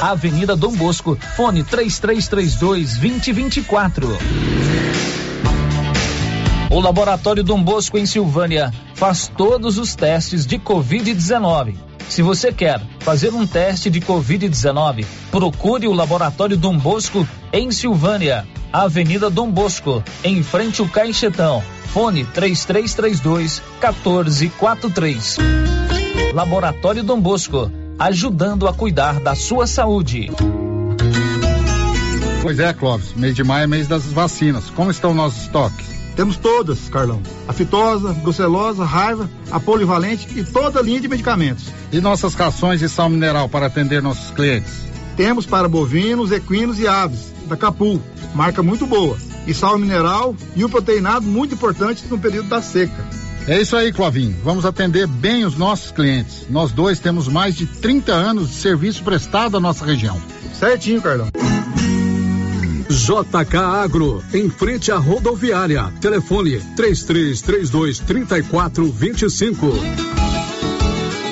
Avenida Dom Bosco, fone 3332 2024. O Laboratório Dom Bosco em Silvânia faz todos os testes de Covid-19. Se você quer fazer um teste de Covid-19, procure o Laboratório Dom Bosco em Silvânia, Avenida Dom Bosco, em frente ao Caixetão. Fone 3332 1443. Laboratório Dom Bosco ajudando a cuidar da sua saúde. Pois é, Clóvis, mês de maio é mês das vacinas. Como estão nossos estoques? Temos todas, Carlão. A fitosa, brucelosa, raiva, a polivalente e toda a linha de medicamentos. E nossas rações de sal mineral para atender nossos clientes? Temos para bovinos, equinos e aves, da Capu, marca muito boa. E sal mineral e o proteinado muito importante no período da seca. É isso aí, Clovinho. Vamos atender bem os nossos clientes. Nós dois temos mais de 30 anos de serviço prestado à nossa região. Certinho, Carlão. JK Agro, em frente à rodoviária. Telefone 3332 3425.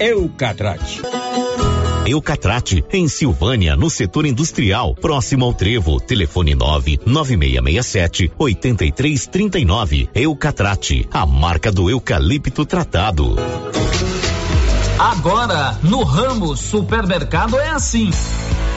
Eucatrate. Eucatrate, em Silvânia, no setor industrial, próximo ao Trevo. Telefone 99667 8339. Eucatrate, a marca do eucalipto tratado. Agora, no Ramos Supermercado é assim.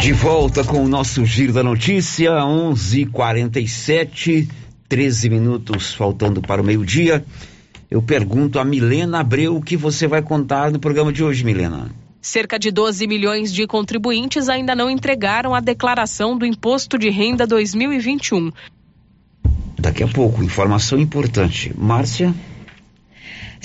De volta com o nosso Giro da Notícia, 11:47, 13 minutos faltando para o meio-dia. Eu pergunto a Milena Abreu o que você vai contar no programa de hoje, Milena. Cerca de 12 milhões de contribuintes ainda não entregaram a declaração do Imposto de Renda 2021. Daqui a pouco, informação importante. Márcia?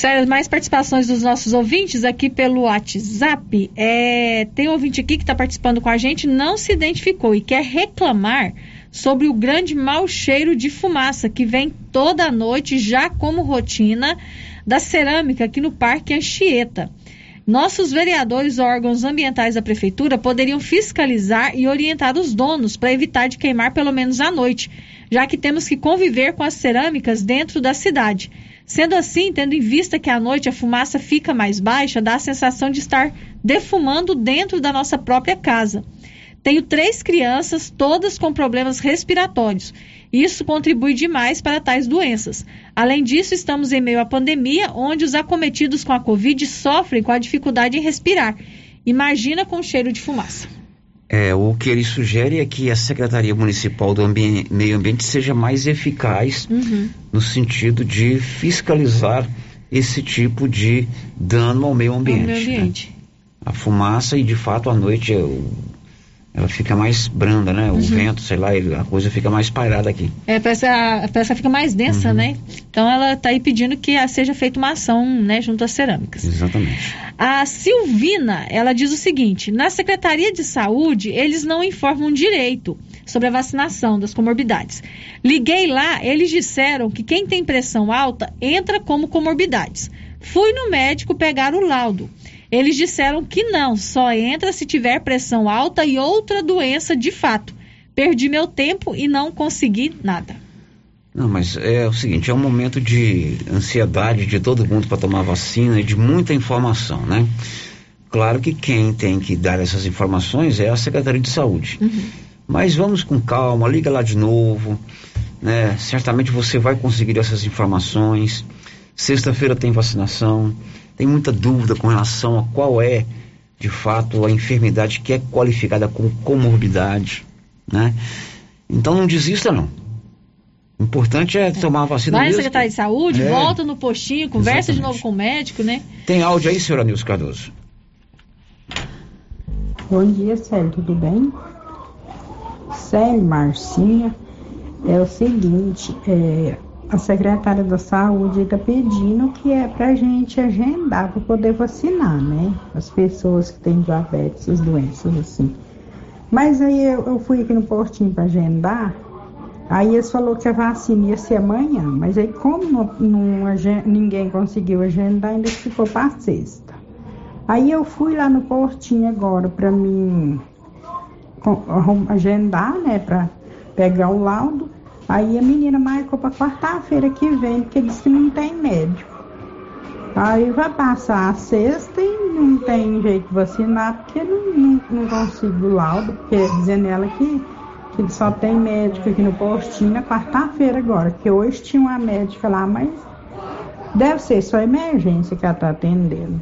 Sério, mais participações dos nossos ouvintes aqui pelo WhatsApp. É, tem um ouvinte aqui que está participando com a gente, não se identificou e quer reclamar sobre o grande mau cheiro de fumaça que vem toda noite, já como rotina, da cerâmica aqui no Parque Anchieta. Nossos vereadores órgãos ambientais da prefeitura poderiam fiscalizar e orientar os donos para evitar de queimar pelo menos à noite, já que temos que conviver com as cerâmicas dentro da cidade. Sendo assim, tendo em vista que à noite a fumaça fica mais baixa, dá a sensação de estar defumando dentro da nossa própria casa. Tenho três crianças, todas com problemas respiratórios. Isso contribui demais para tais doenças. Além disso, estamos em meio à pandemia, onde os acometidos com a Covid sofrem com a dificuldade em respirar. Imagina com cheiro de fumaça. É, o que ele sugere é que a Secretaria Municipal do Ambi Meio Ambiente seja mais eficaz uhum. no sentido de fiscalizar esse tipo de dano ao meio ambiente. Ao meio ambiente. Né? A fumaça e, de fato, à noite o ela fica mais branda, né? O uhum. vento, sei lá, a coisa fica mais pairada aqui. É, parece a, peça fica mais densa, uhum. né? Então ela está aí pedindo que seja feita uma ação, né, junto às cerâmicas. Exatamente. A Silvina, ela diz o seguinte: na Secretaria de Saúde, eles não informam direito sobre a vacinação das comorbidades. Liguei lá, eles disseram que quem tem pressão alta entra como comorbidades. Fui no médico pegar o laudo. Eles disseram que não, só entra se tiver pressão alta e outra doença de fato. Perdi meu tempo e não consegui nada. Não, mas é o seguinte, é um momento de ansiedade de todo mundo para tomar vacina e de muita informação, né? Claro que quem tem que dar essas informações é a Secretaria de Saúde. Uhum. Mas vamos com calma, liga lá de novo, né? Certamente você vai conseguir essas informações. Sexta-feira tem vacinação tem muita dúvida com relação a qual é, de fato, a enfermidade que é qualificada como comorbidade, né? Então não desista não. O importante é, é. tomar a vacina Vai mesmo. Vai secretário de saúde, é. volta no postinho, conversa Exatamente. de novo com o médico, né? Tem áudio aí, senhora Nilson Cardoso? Bom dia, Célio, tudo bem? Célio, Marcinha, é o seguinte, é, a secretária da saúde está pedindo que é para a gente agendar para poder vacinar, né? As pessoas que têm diabetes, as doenças assim. Mas aí eu, eu fui aqui no postinho para agendar, aí eles falou que a vacina ia ser amanhã, mas aí como não, não, ninguém conseguiu agendar, ainda ficou para sexta. Aí eu fui lá no postinho agora para mim agendar, né, para pegar o laudo. Aí a menina marcou para quarta-feira que vem, porque disse que não tem médico. Aí vai passar a sexta e não tem jeito de vacinar, porque não, não, não consigo o laudo, porque dizendo ela que, que só tem médico aqui no postinho na quarta-feira agora, que hoje tinha uma médica lá, mas deve ser só emergência que ela está atendendo.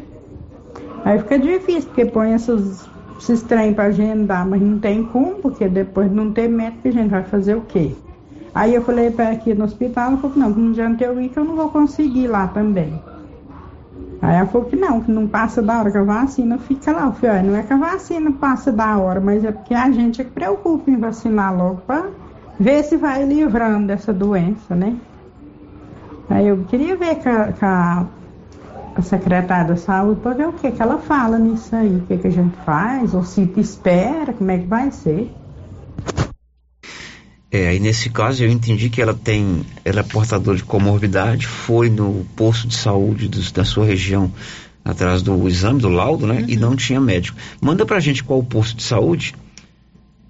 Aí fica difícil, porque põe esses, esses trem para agendar, mas não tem como, porque depois de não ter médico a gente vai fazer o quê? Aí eu falei para aqui no hospital, ela falou que não, não adianta eu ir, que eu não vou conseguir lá também. Aí ela falou que não, que não passa da hora, que a vacina fica lá. Eu falei, não é que a vacina passa da hora, mas é porque a gente é que preocupa em vacinar logo para ver se vai livrando dessa doença, né? Aí eu queria ver com a, com a, secretária da saúde para ver o que, que ela fala nisso aí, o que, que a gente faz, ou se espera, como é que vai ser. É, e nesse caso eu entendi que ela tem, ela é portadora de comorbidade, foi no posto de saúde da sua região atrás do exame, do laudo, né? Uhum. E não tinha médico. Manda pra gente qual o posto de saúde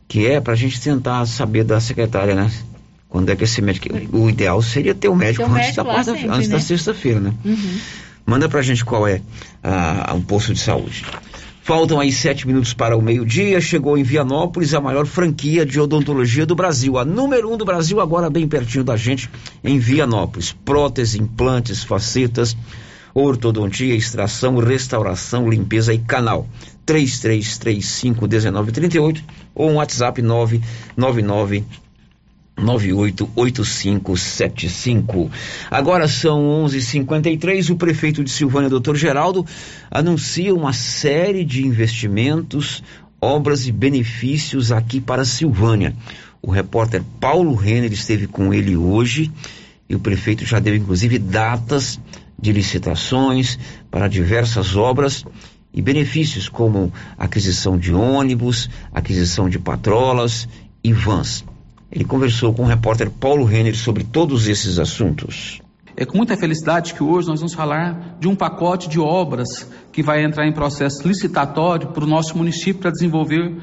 que é pra gente tentar saber da secretária, né? Quando é que esse médico. O ideal seria ter o um médico, antes, médico da sempre, antes né? da sexta-feira, né? Uhum. Manda pra gente qual é a, um posto de saúde. Faltam aí sete minutos para o meio-dia. Chegou em Vianópolis a maior franquia de odontologia do Brasil. A número um do Brasil, agora bem pertinho da gente, em Vianópolis. Prótese, implantes, facetas, ortodontia, extração, restauração, limpeza e canal. 33351938 ou um WhatsApp 999 988575. Agora são 11:53. O prefeito de Silvânia, Dr. Geraldo, anuncia uma série de investimentos, obras e benefícios aqui para Silvânia. O repórter Paulo Renner esteve com ele hoje e o prefeito já deu inclusive datas de licitações para diversas obras e benefícios como aquisição de ônibus, aquisição de patrolas e vans. Ele conversou com o repórter Paulo Renner sobre todos esses assuntos. É com muita felicidade que hoje nós vamos falar de um pacote de obras que vai entrar em processo licitatório para o nosso município para desenvolver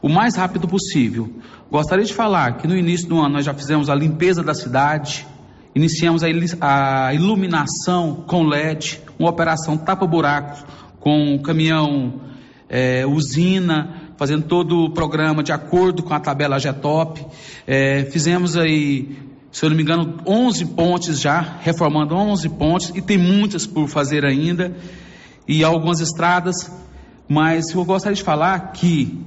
o mais rápido possível. Gostaria de falar que no início do ano nós já fizemos a limpeza da cidade, iniciamos a iluminação com LED, uma operação tapa-buracos com caminhão é, usina, fazendo todo o programa de acordo com a tabela GETOP. É, fizemos aí se eu não me engano, 11 pontes já, reformando 11 pontes, e tem muitas por fazer ainda, e algumas estradas, mas eu gostaria de falar que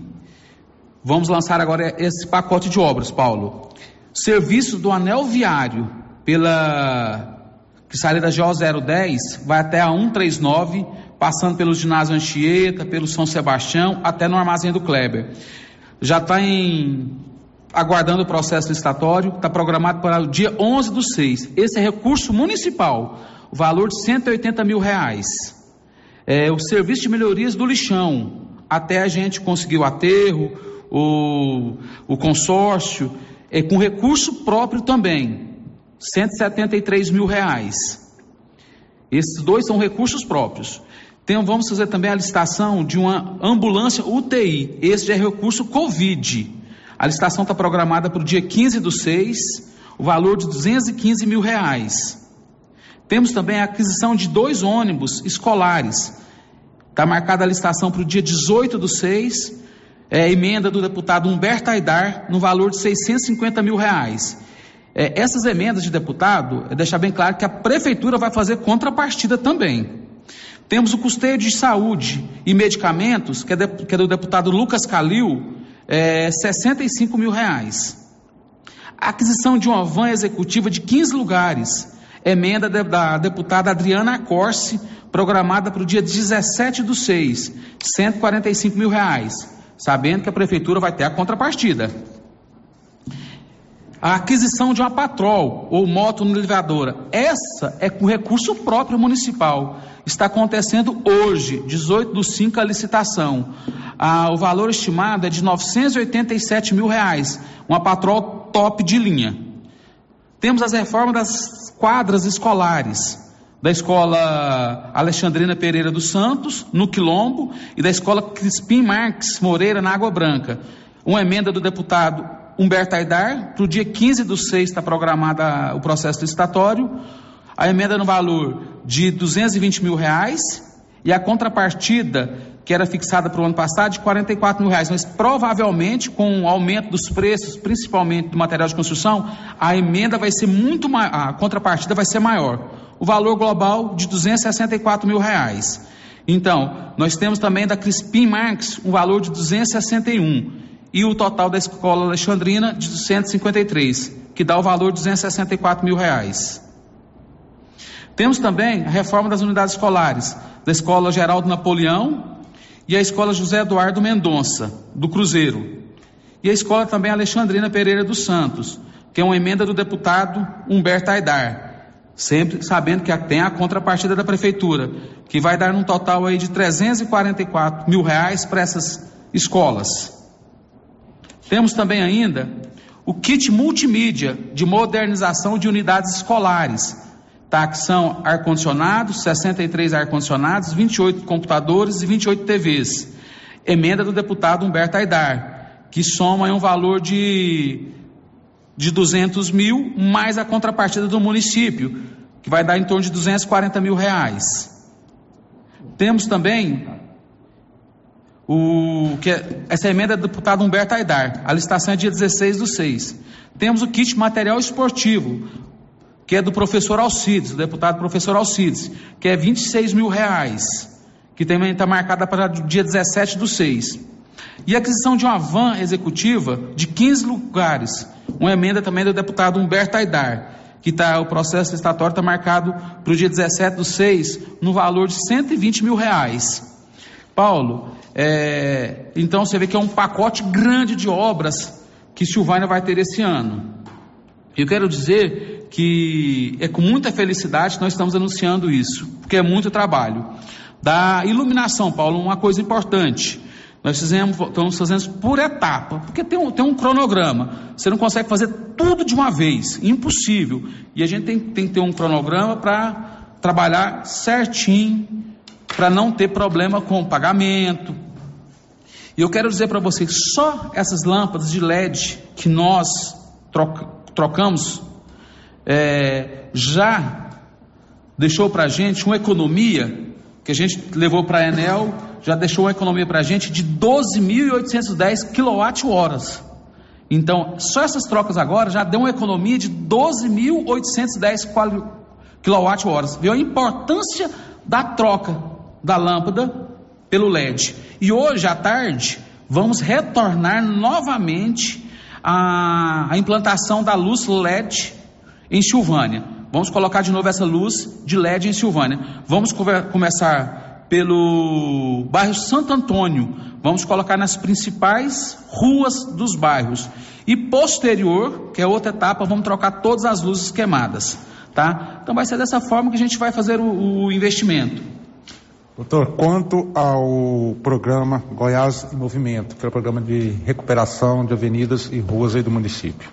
vamos lançar agora esse pacote de obras, Paulo. Serviço do anel viário, pela que sai da GO 010, vai até a 139, passando pelo ginásio Anchieta, pelo São Sebastião, até no armazém do Kleber. Já está em aguardando o processo licitatório, está programado para o dia 11 do 6. Esse é recurso municipal, valor de 180 mil reais. É, o serviço de melhorias do lixão, até a gente conseguir o aterro, o, o consórcio, é, com recurso próprio também, 173 mil reais. Esses dois são recursos próprios. Então, vamos fazer também a licitação de uma ambulância UTI. Esse já é recurso Covid. A licitação está programada para o dia 15 do 6, o valor de 215 mil reais. Temos também a aquisição de dois ônibus escolares. Está marcada a licitação para o dia 18 do 6, é, emenda do deputado Humberto Aidar, no valor de 650 mil reais. É, essas emendas de deputado, é deixar bem claro que a prefeitura vai fazer contrapartida também. Temos o custeio de saúde e medicamentos, que é, de, que é do deputado Lucas Calil, é, 65 mil reais. Aquisição de uma van executiva de 15 lugares, emenda de, da deputada Adriana Corse, programada para o dia 17 do 6, 145 mil reais, sabendo que a prefeitura vai ter a contrapartida. A aquisição de uma patrol ou moto nivradora, essa é com recurso próprio municipal. Está acontecendo hoje, 18 do 5, a licitação ah, o valor estimado é de 987 mil reais, uma patrol top de linha. Temos as reformas das quadras escolares, da escola Alexandrina Pereira dos Santos, no Quilombo, e da escola Crispim Marques Moreira, na Água Branca. Uma emenda do deputado Humberto Aidar, para o dia 15 do 6 está programada o processo licitatório, a emenda no valor de 220 mil reais, e a contrapartida que era fixada para o ano passado de 44 mil reais, mas provavelmente com o aumento dos preços, principalmente do material de construção, a emenda vai ser muito maior, a contrapartida vai ser maior. O valor global de 264 mil reais. Então, nós temos também da Crispim Marques um valor de 261 e o total da escola Alexandrina de 153, que dá o valor de 264 mil reais. Temos também a reforma das unidades escolares, da Escola Geraldo Napoleão e a Escola José Eduardo Mendonça, do Cruzeiro. E a Escola também Alexandrina Pereira dos Santos, que é uma emenda do deputado Humberto Aidar, sempre sabendo que tem a contrapartida da Prefeitura, que vai dar um total aí de 344 mil reais para essas escolas. Temos também ainda o kit multimídia de modernização de unidades escolares, tá? que são ar-condicionados, 63 ar-condicionados, 28 computadores e 28 TVs. Emenda do deputado Humberto Aidar, que soma um valor de, de 200 mil, mais a contrapartida do município, que vai dar em torno de 240 mil reais. Temos também o, que é, essa emenda do deputado Humberto Aidar, a licitação é dia 16 do 6. Temos o kit material esportivo, que é do professor Alcides, o deputado professor Alcides, que é 26 mil reais, que também está marcada para dia 17 do 6. E a aquisição de uma van executiva de 15 lugares, uma emenda também do deputado Humberto Aidar, que tá, o processo estatório está marcado para o dia 17 do 6, no valor de 120 mil reais. Paulo, é, então você vê que é um pacote grande de obras que Silvânia vai ter esse ano. Eu quero dizer que é com muita felicidade que nós estamos anunciando isso, porque é muito trabalho. Da iluminação, Paulo, uma coisa importante. Nós fizemos, estamos fazendo por etapa, porque tem um, tem um cronograma. Você não consegue fazer tudo de uma vez, impossível. E a gente tem, tem que ter um cronograma para trabalhar certinho, para não ter problema com o pagamento. E eu quero dizer para vocês, só essas lâmpadas de LED que nós troca, trocamos é, já deixou para a gente uma economia que a gente levou para a Enel já deixou uma economia para a gente de 12.810 kWh. Então, só essas trocas agora já deu uma economia de 12.810 kWh. Viu a importância da troca da lâmpada pelo LED. E hoje à tarde vamos retornar novamente a implantação da luz LED em Silvânia. Vamos colocar de novo essa luz de LED em Silvânia. Vamos começar pelo bairro Santo Antônio. Vamos colocar nas principais ruas dos bairros. E posterior, que é outra etapa, vamos trocar todas as luzes queimadas. Tá? Então vai ser dessa forma que a gente vai fazer o, o investimento. Doutor, quanto ao programa Goiás em Movimento, que é o programa de recuperação de avenidas e ruas aí do município.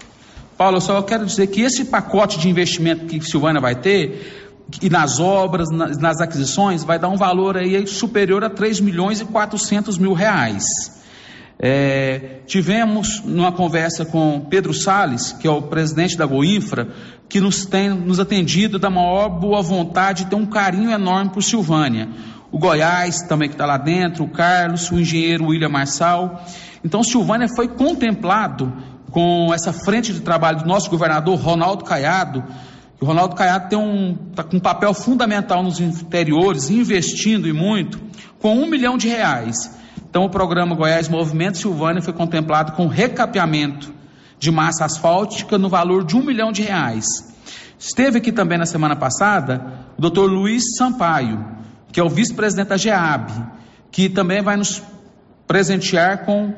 Paulo, eu só quero dizer que esse pacote de investimento que Silvânia vai ter, e nas obras, nas, nas aquisições, vai dar um valor aí superior a 3 milhões e 400 mil reais. É, tivemos numa conversa com Pedro Sales, que é o presidente da Goinfra, que nos tem nos atendido da maior boa vontade e tem um carinho enorme por Silvânia. O Goiás também que está lá dentro, o Carlos, o engenheiro William Marçal. Então Silvânia foi contemplado com essa frente de trabalho do nosso governador Ronaldo Caiado, o Ronaldo Caiado tem um, tá com um papel fundamental nos interiores, investindo e muito, com um milhão de reais. Então, o programa Goiás Movimento Silvânia foi contemplado com recapeamento de massa asfáltica no valor de um milhão de reais. Esteve aqui também na semana passada o doutor Luiz Sampaio, que é o vice-presidente da GEAB, que também vai nos presentear com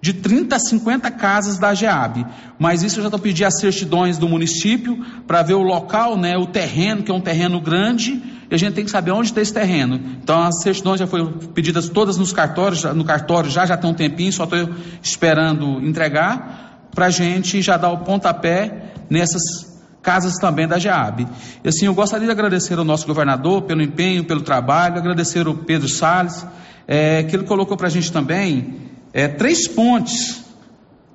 de 30 a 50 casas da GEAB. Mas isso eu já estou pedindo as certidões do município para ver o local, né, o terreno, que é um terreno grande, e a gente tem que saber onde está esse terreno. Então as certidões já foram pedidas todas nos cartórios, no cartório já já tem um tempinho, só estou esperando entregar para a gente já dar o pontapé nessas casas também da GEAB. E assim, eu gostaria de agradecer ao nosso governador pelo empenho, pelo trabalho, agradecer ao Pedro Salles, é, que ele colocou para a gente também é, três pontes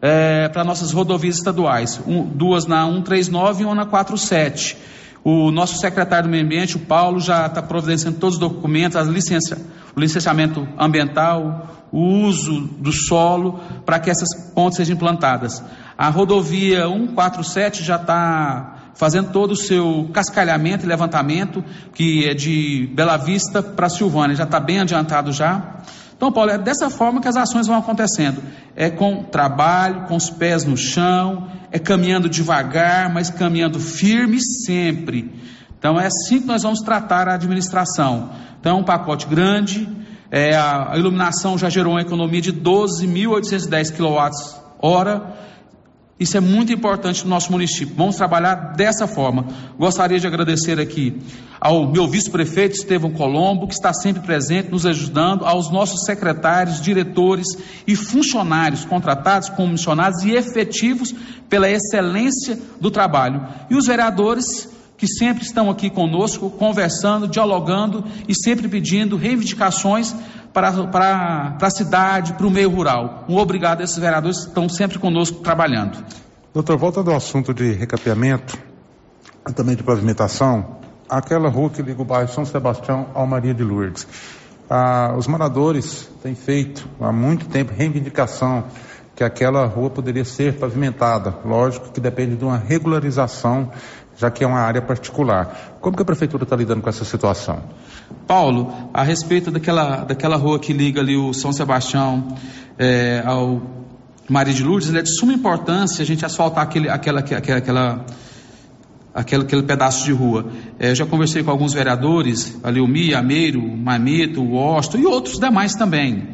é, para nossas rodovias estaduais, um, duas na 139 e uma na 47. O nosso secretário do Meio Ambiente, o Paulo, já está providenciando todos os documentos, as licença, o licenciamento ambiental, o uso do solo, para que essas pontes sejam implantadas. A rodovia 147 já está fazendo todo o seu cascalhamento e levantamento, que é de Bela Vista para Silvânia, já está bem adiantado já. Então, Paulo, é dessa forma que as ações vão acontecendo. É com trabalho, com os pés no chão, é caminhando devagar, mas caminhando firme sempre. Então, é assim que nós vamos tratar a administração. Então, é um pacote grande, é, a, a iluminação já gerou uma economia de 12.810 kWh isso é muito importante no nosso município. Vamos trabalhar dessa forma. Gostaria de agradecer aqui ao meu vice-prefeito Estevão Colombo, que está sempre presente, nos ajudando, aos nossos secretários, diretores e funcionários contratados, comissionados e efetivos pela excelência do trabalho. E os vereadores que sempre estão aqui conosco, conversando, dialogando e sempre pedindo reivindicações para, para, para a cidade, para o meio rural. Um obrigado a esses vereadores que estão sempre conosco trabalhando. Doutor, voltando ao assunto de recapeamento, também de pavimentação, aquela rua que liga o bairro São Sebastião ao Maria de Lourdes. Ah, os moradores têm feito há muito tempo reivindicação que aquela rua poderia ser pavimentada. Lógico que depende de uma regularização já que é uma área particular. Como que a prefeitura está lidando com essa situação? Paulo, a respeito daquela, daquela rua que liga ali o São Sebastião é, ao Maria de Lourdes, é de suma importância a gente asfaltar aquele, aquela, aquela, aquela, aquele, aquele pedaço de rua. É, eu já conversei com alguns vereadores, ali o Mia, Meiro, o Mamito, o Osto e outros demais também,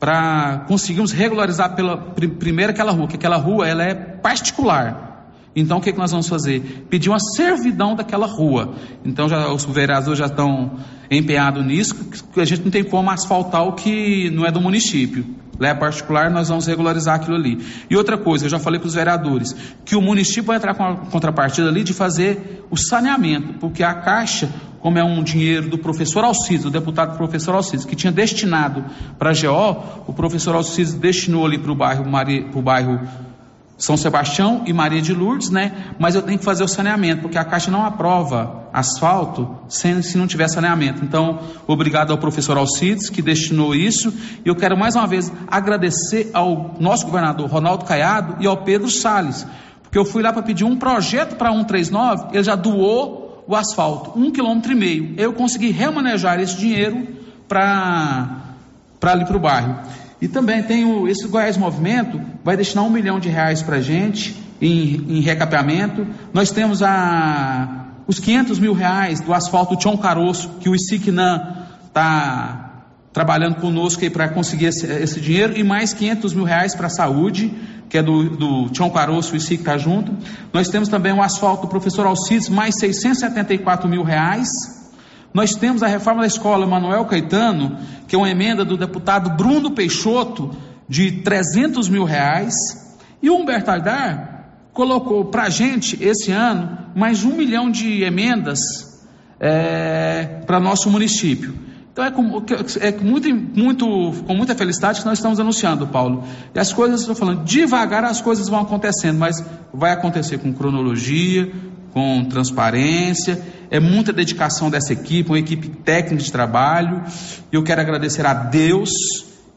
para conseguirmos regularizar pela primeira aquela rua, que aquela rua ela é particular Então o que, que nós vamos fazer? Pedir uma servidão daquela rua. Então já, os vereadores já estão empenhados nisso, que a gente não tem como asfaltar o que não é do município. Lá é particular, nós vamos regularizar aquilo ali. E outra coisa, eu já falei para os vereadores, que o município vai entrar com a contrapartida ali de fazer o saneamento, porque a Caixa, como é um dinheiro do professor Alcides, do deputado professor Alcides, que tinha destinado para a GO, o professor Alcides destinou ali para o bairro, para o bairro são Sebastião e Maria de Lourdes, né? Mas eu tenho que fazer o saneamento, porque a Caixa não aprova asfalto sem, se não tiver saneamento. Então, obrigado ao professor Alcides, que destinou isso. E eu quero mais uma vez agradecer ao nosso governador Ronaldo Caiado e ao Pedro Salles, porque eu fui lá para pedir um projeto para 139, ele já doou o asfalto, um quilômetro e meio. Eu consegui remanejar esse dinheiro para ali para o bairro. E também tem o, esse Goiás Movimento, vai destinar um milhão de reais para a gente em, em recapeamento. Nós temos a, os 500 mil reais do asfalto Tião Caroço, que o ICICNAM está trabalhando conosco para conseguir esse, esse, dinheiro, e mais 500 mil reais para a saúde, que é do, do Tião Caroço, o ICIC está junto. Nós temos também o asfalto do professor Alcides, mais 674 mil reais. Nós temos a reforma da escola Manuel Caetano, que é uma emenda do deputado Bruno Peixoto, de 300 mil reais. E o Humberto Aidar colocou para a gente, esse ano, mais um milhão de emendas é, para nosso município. Então é, com, é muito, muito, com muita felicidade que nós estamos anunciando, Paulo. E as coisas, estou falando, devagar as coisas vão acontecendo, mas vai acontecer com cronologia, com transparência, é muita dedicação dessa equipe, uma equipe técnica de trabalho. Eu quero agradecer a Deus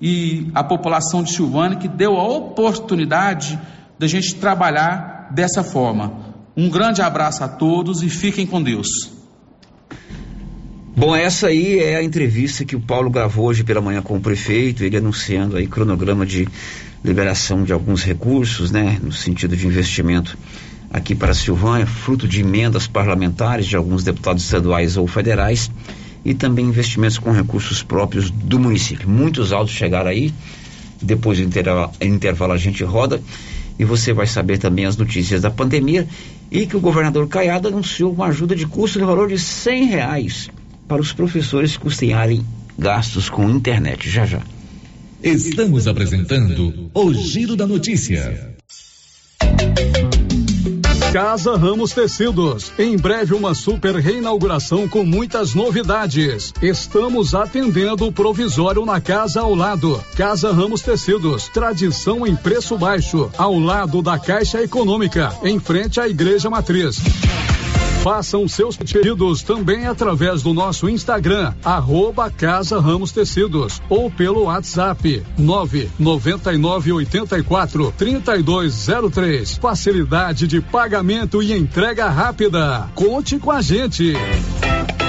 e a população de Silvânia que deu a oportunidade da gente trabalhar dessa forma. Um grande abraço a todos e fiquem com Deus. Bom, essa aí é a entrevista que o Paulo gravou hoje pela manhã com o prefeito, ele anunciando aí cronograma de liberação de alguns recursos, né, no sentido de investimento aqui para Silvânia, fruto de emendas parlamentares de alguns deputados estaduais ou federais e também investimentos com recursos próprios do município. Muitos autos chegaram aí, depois do intervalo, intervalo a gente roda e você vai saber também as notícias da pandemia e que o governador Caiado anunciou uma ajuda de custo no valor de cem reais para os professores custearem gastos com internet. Já já. Estamos apresentando o Giro da Notícia. Casa Ramos Tecidos. Em breve uma super reinauguração com muitas novidades. Estamos atendendo o provisório na casa ao lado. Casa Ramos Tecidos. Tradição em preço baixo. Ao lado da Caixa Econômica. Em frente à Igreja Matriz. Façam seus pedidos também através do nosso Instagram, arroba Casa Ramos Tecidos, ou pelo WhatsApp, nove noventa e nove oitenta e quatro trinta e dois zero três. Facilidade de pagamento e entrega rápida. Conte com a gente.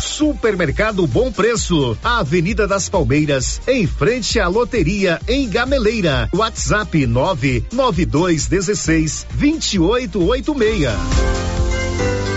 Supermercado Bom Preço, Avenida das Palmeiras, em frente à loteria em Gameleira. WhatsApp 99216 2886.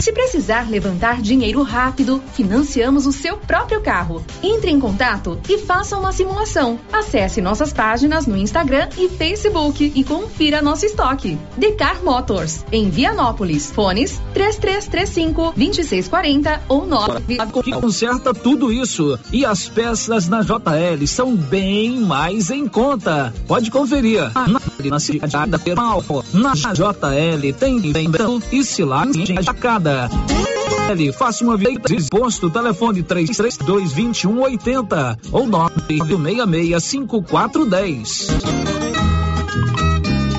Se precisar levantar dinheiro rápido, financiamos o seu próprio carro. Entre em contato e faça uma simulação. Acesse nossas páginas no Instagram e Facebook e confira nosso estoque. Decar Motors, em Vianópolis. Fones 3335 2640 ou 9. Que conserta tudo isso. E as peças na JL são bem mais em conta. Pode conferir. Na, na cidade da Permal, na JL tem venda e silagem atacada. Ele faça uma visita exposto, telefone 332 2180 ou 966 5410.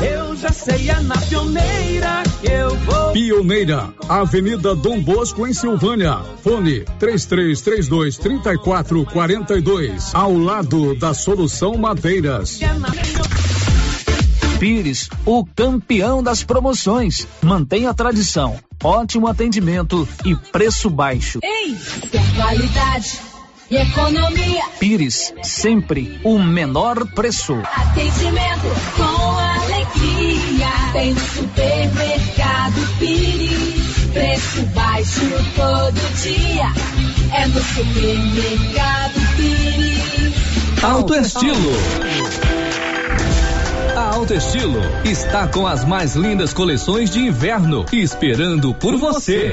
Eu já sei, é na pioneira que eu vou. Pioneira, Avenida Dom Bosco, em Silvânia. Fone 3332 3442. Ao lado da Solução Madeiras. Pires, o campeão das promoções. Mantenha a tradição, ótimo atendimento e preço baixo. Ei, qualidade e economia. Pires, sempre o menor preço. Atendimento com alegria. Tem no supermercado Pires. Preço baixo todo dia. É no supermercado Pires. Alto Estilo. A Alto Estilo está com as mais lindas coleções de inverno esperando por você.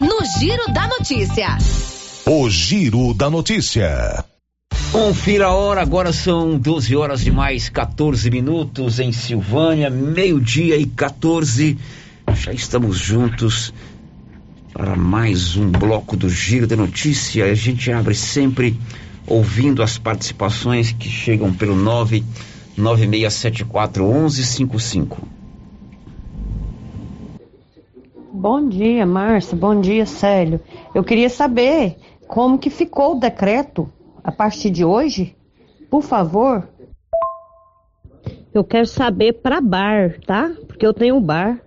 no Giro da Notícia. O Giro da Notícia. Confira a hora, agora são 12 horas de mais 14 minutos em Silvânia, meio-dia e 14. Já estamos juntos para mais um bloco do Giro da Notícia. A gente abre sempre ouvindo as participações que chegam pelo 99674 Bom dia, Márcia. Bom dia, Célio. Eu queria saber como que ficou o decreto a partir de hoje, por favor. Eu quero saber para bar, tá? Porque eu tenho bar.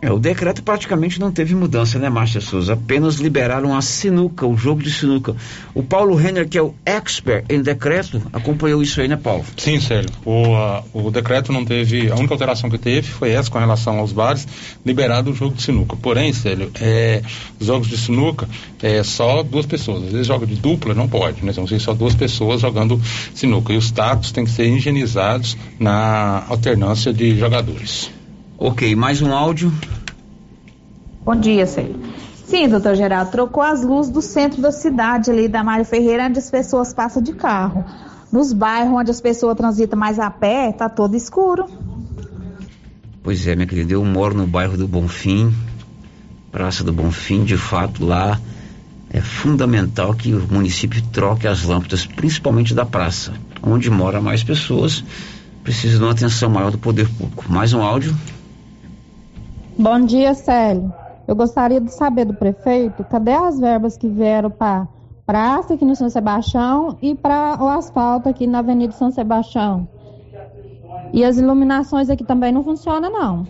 É, o decreto praticamente não teve mudança, né, Márcia Souza? Apenas liberaram a sinuca, o jogo de sinuca. O Paulo Renner, que é o expert em decreto, acompanhou isso aí, né, Paulo? Sim, Célio. O, o decreto não teve. A única alteração que teve foi essa com relação aos bares, liberado o jogo de sinuca. Porém, Célio, é, os jogos de sinuca é só duas pessoas. Às vezes joga de dupla, não pode, né? São só duas pessoas jogando sinuca. E os tacos têm que ser higienizados na alternância de jogadores. Ok, mais um áudio. Bom dia, Célio. Sim, doutor Geraldo, trocou as luzes do centro da cidade ali da Mário Ferreira, onde as pessoas passam de carro. Nos bairros onde as pessoas transitam mais a pé, tá todo escuro. Pois é, minha querida, eu moro no bairro do Bonfim, Praça do Bonfim, de fato, lá é fundamental que o município troque as lâmpadas, principalmente da praça, onde mora mais pessoas, precisa de uma atenção maior do poder público. Mais um áudio. Bom dia, Célio. Eu gostaria de saber do prefeito, cadê as verbas que vieram para praça aqui no São Sebastião e para o asfalto aqui na Avenida São Sebastião? E as iluminações aqui também não funcionam, não.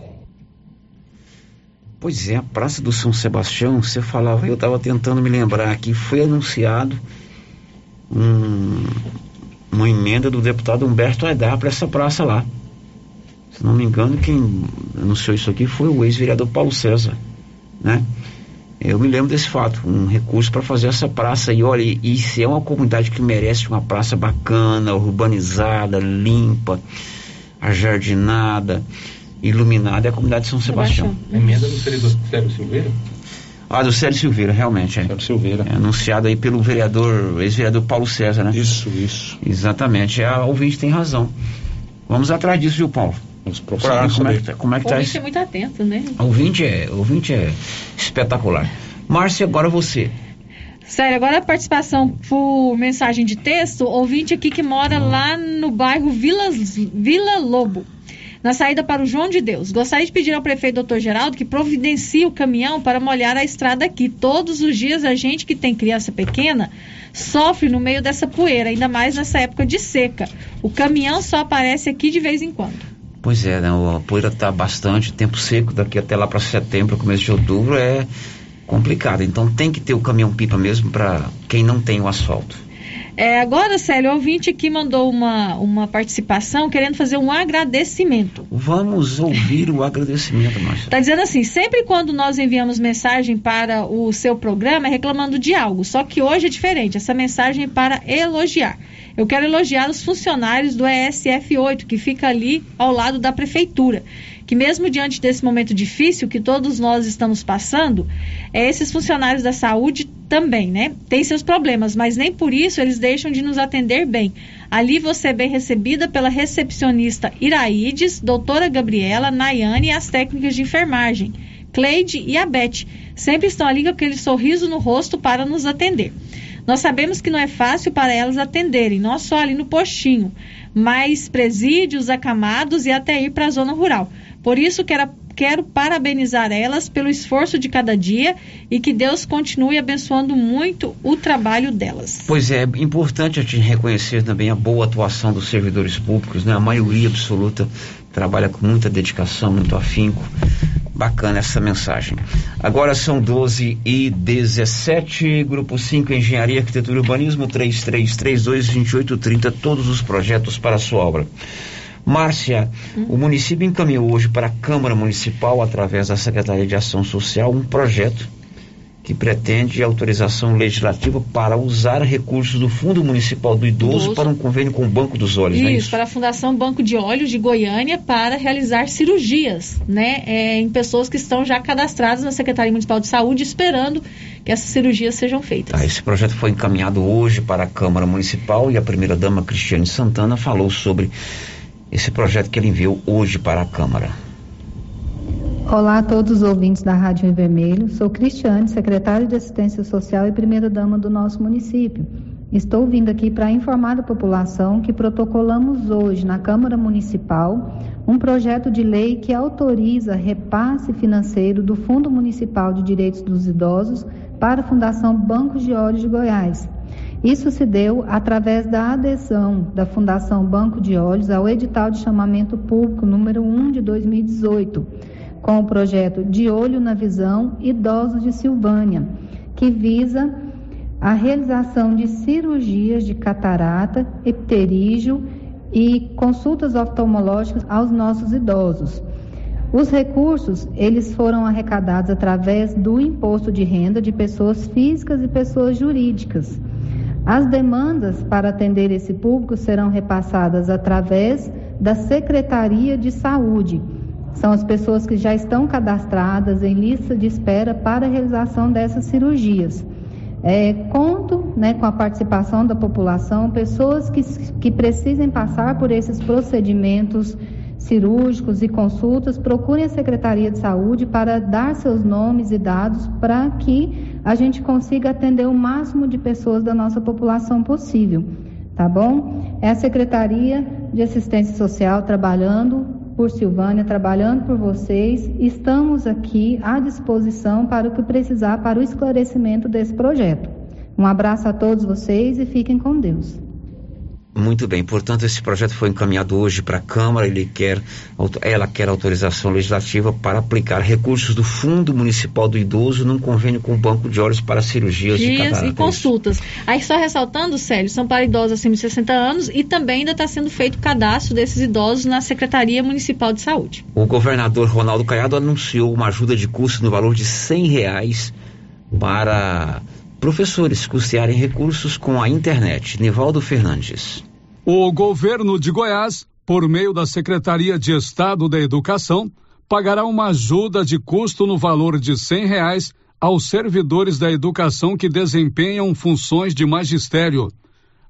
Pois é, a Praça do São Sebastião, você falava, eu estava tentando me lembrar aqui, foi anunciado um, uma emenda do deputado Humberto Aidar para essa praça lá. Se não me engano, quem anunciou isso aqui foi o ex-vereador Paulo César, né? Eu me lembro desse fato, um recurso para fazer essa praça e olha, e se é uma comunidade que merece uma praça bacana, urbanizada, limpa, ajardinada, iluminada, é a comunidade de São Sebastião. Emenda do Sérgio Silveira? Ah, do Sérgio Silveira, realmente, é. Sérgio Silveira. É anunciado aí pelo vereador, ex-vereador Paulo César, né? Isso, isso. Exatamente, a ouvinte tem razão. Vamos atrás disso, viu, Paulo? Vamos procurar como é saber. que, tá- como é que O tá ouvinte é muito atento, né? O ouvinte é, o ouvinte é espetacular. Márcia, agora você. Sério, agora a participação por mensagem de texto, ouvinte aqui que mora lá no bairro Vila, Vila Lobo. Na saída para o João de Deus. Gostaria de pedir ao prefeito Dr. Geraldo que providencie o caminhão para molhar a estrada aqui. Todos os dias a gente que tem criança pequena sofre no meio dessa poeira, ainda mais nessa época de seca. O caminhão só aparece aqui de vez em quando. Pois é, né, a poeira está bastante, tempo seco, daqui até lá para setembro, começo de outubro é complicado. Então tem que ter o caminhão-pipa mesmo para quem não tem o asfalto. É, agora, Célio, o ouvinte aqui mandou uma, uma participação querendo fazer um agradecimento. Vamos ouvir o agradecimento, Márcia. Está dizendo assim: sempre quando nós enviamos mensagem para o seu programa é reclamando de algo, só que hoje é diferente. Essa mensagem é para elogiar. Eu quero elogiar os funcionários do ESF 8, que fica ali ao lado da prefeitura. Que mesmo diante desse momento difícil que todos nós estamos passando, é, esses funcionários da saúde também, né? Tem seus problemas, mas nem por isso eles deixam de nos atender bem. Ali você é bem recebida pela recepcionista Iraides, doutora Gabriela, Nayane e as técnicas de enfermagem, Cleide e a Beth. Sempre estão ali com aquele sorriso no rosto para nos atender. Nós sabemos que não é fácil para elas atenderem, não só ali no postinho, mas presídios, acamados e até ir para a zona rural. Por isso, quero, quero parabenizar elas pelo esforço de cada dia e que Deus continue abençoando muito o trabalho delas. Pois é, importante a gente reconhecer também a boa atuação dos servidores públicos, né? A maioria absoluta trabalha com muita dedicação, muito afinco. Bacana essa mensagem. Agora são 12 e 17, Grupo 5, Engenharia, Arquitetura e Urbanismo, 3332-2830, todos os projetos para a sua obra. Márcia, o município encaminhou hoje para a Câmara Municipal, através da Secretaria de Ação Social, um projeto que pretende autorização legislativa para usar recursos do Fundo Municipal do Idoso, para um convênio com o Banco dos Olhos, é Isso, isso? para a Fundação Banco de Olhos de Goiânia para realizar cirurgias, né, é, em pessoas que estão já cadastradas na Secretaria Municipal de Saúde, esperando que essas cirurgias sejam feitas. Tá, esse projeto foi encaminhado hoje para a Câmara Municipal e a primeira-dama Cristiane Santana falou sobre esse projeto que ele enviou hoje para a Câmara. Olá a todos os ouvintes da Rádio Rio Vermelho. Sou Cristiane, secretária de Assistência Social e primeira-dama do nosso município. Estou vindo aqui para informar a população que protocolamos hoje na Câmara Municipal um projeto de lei que autoriza repasse financeiro do Fundo Municipal de Direitos dos Idosos para a Fundação Banco de Olhos de Goiás. Isso se deu através da adesão da Fundação Banco de Olhos ao edital de chamamento público número 1 de 2018 com o projeto De Olho na Visão Idosos de Silvânia, que visa a realização de cirurgias de catarata, epterígio e consultas oftalmológicas aos nossos idosos. Os recursos, eles foram arrecadados através do imposto de renda de pessoas físicas e pessoas jurídicas. As demandas para atender esse público serão repassadas através da Secretaria de Saúde. São as pessoas que já estão cadastradas em lista de espera para a realização dessas cirurgias. É, conto né, com a participação da população, pessoas que, que precisem passar por esses procedimentos cirúrgicos e consultas, procurem a Secretaria de Saúde para dar seus nomes e dados para que a gente consiga atender o máximo de pessoas da nossa população possível, tá bom? É a Secretaria de Assistência Social trabalhando por Silvânia, trabalhando por vocês. Estamos aqui à disposição para o que precisar para o esclarecimento desse projeto. Um abraço a todos vocês e fiquem com Deus. Muito bem, portanto, esse projeto foi encaminhado hoje para a Câmara, ele quer, ela quer autorização legislativa para aplicar recursos do Fundo Municipal do Idoso num convênio com o Banco de Olhos para cirurgias Dias de e consultas. Aí só ressaltando, Célio, são para idosos acima de 60 anos e também ainda está sendo feito o cadastro desses idosos na Secretaria Municipal de Saúde. O governador Ronaldo Caiado anunciou uma ajuda de custo no valor de 100 reais para professores custearem recursos com a internet. Nivaldo Fernandes. O governo de Goiás, por meio da Secretaria de Estado da Educação, pagará uma ajuda de custo no valor de cem reais aos servidores da educação que desempenham funções de magistério.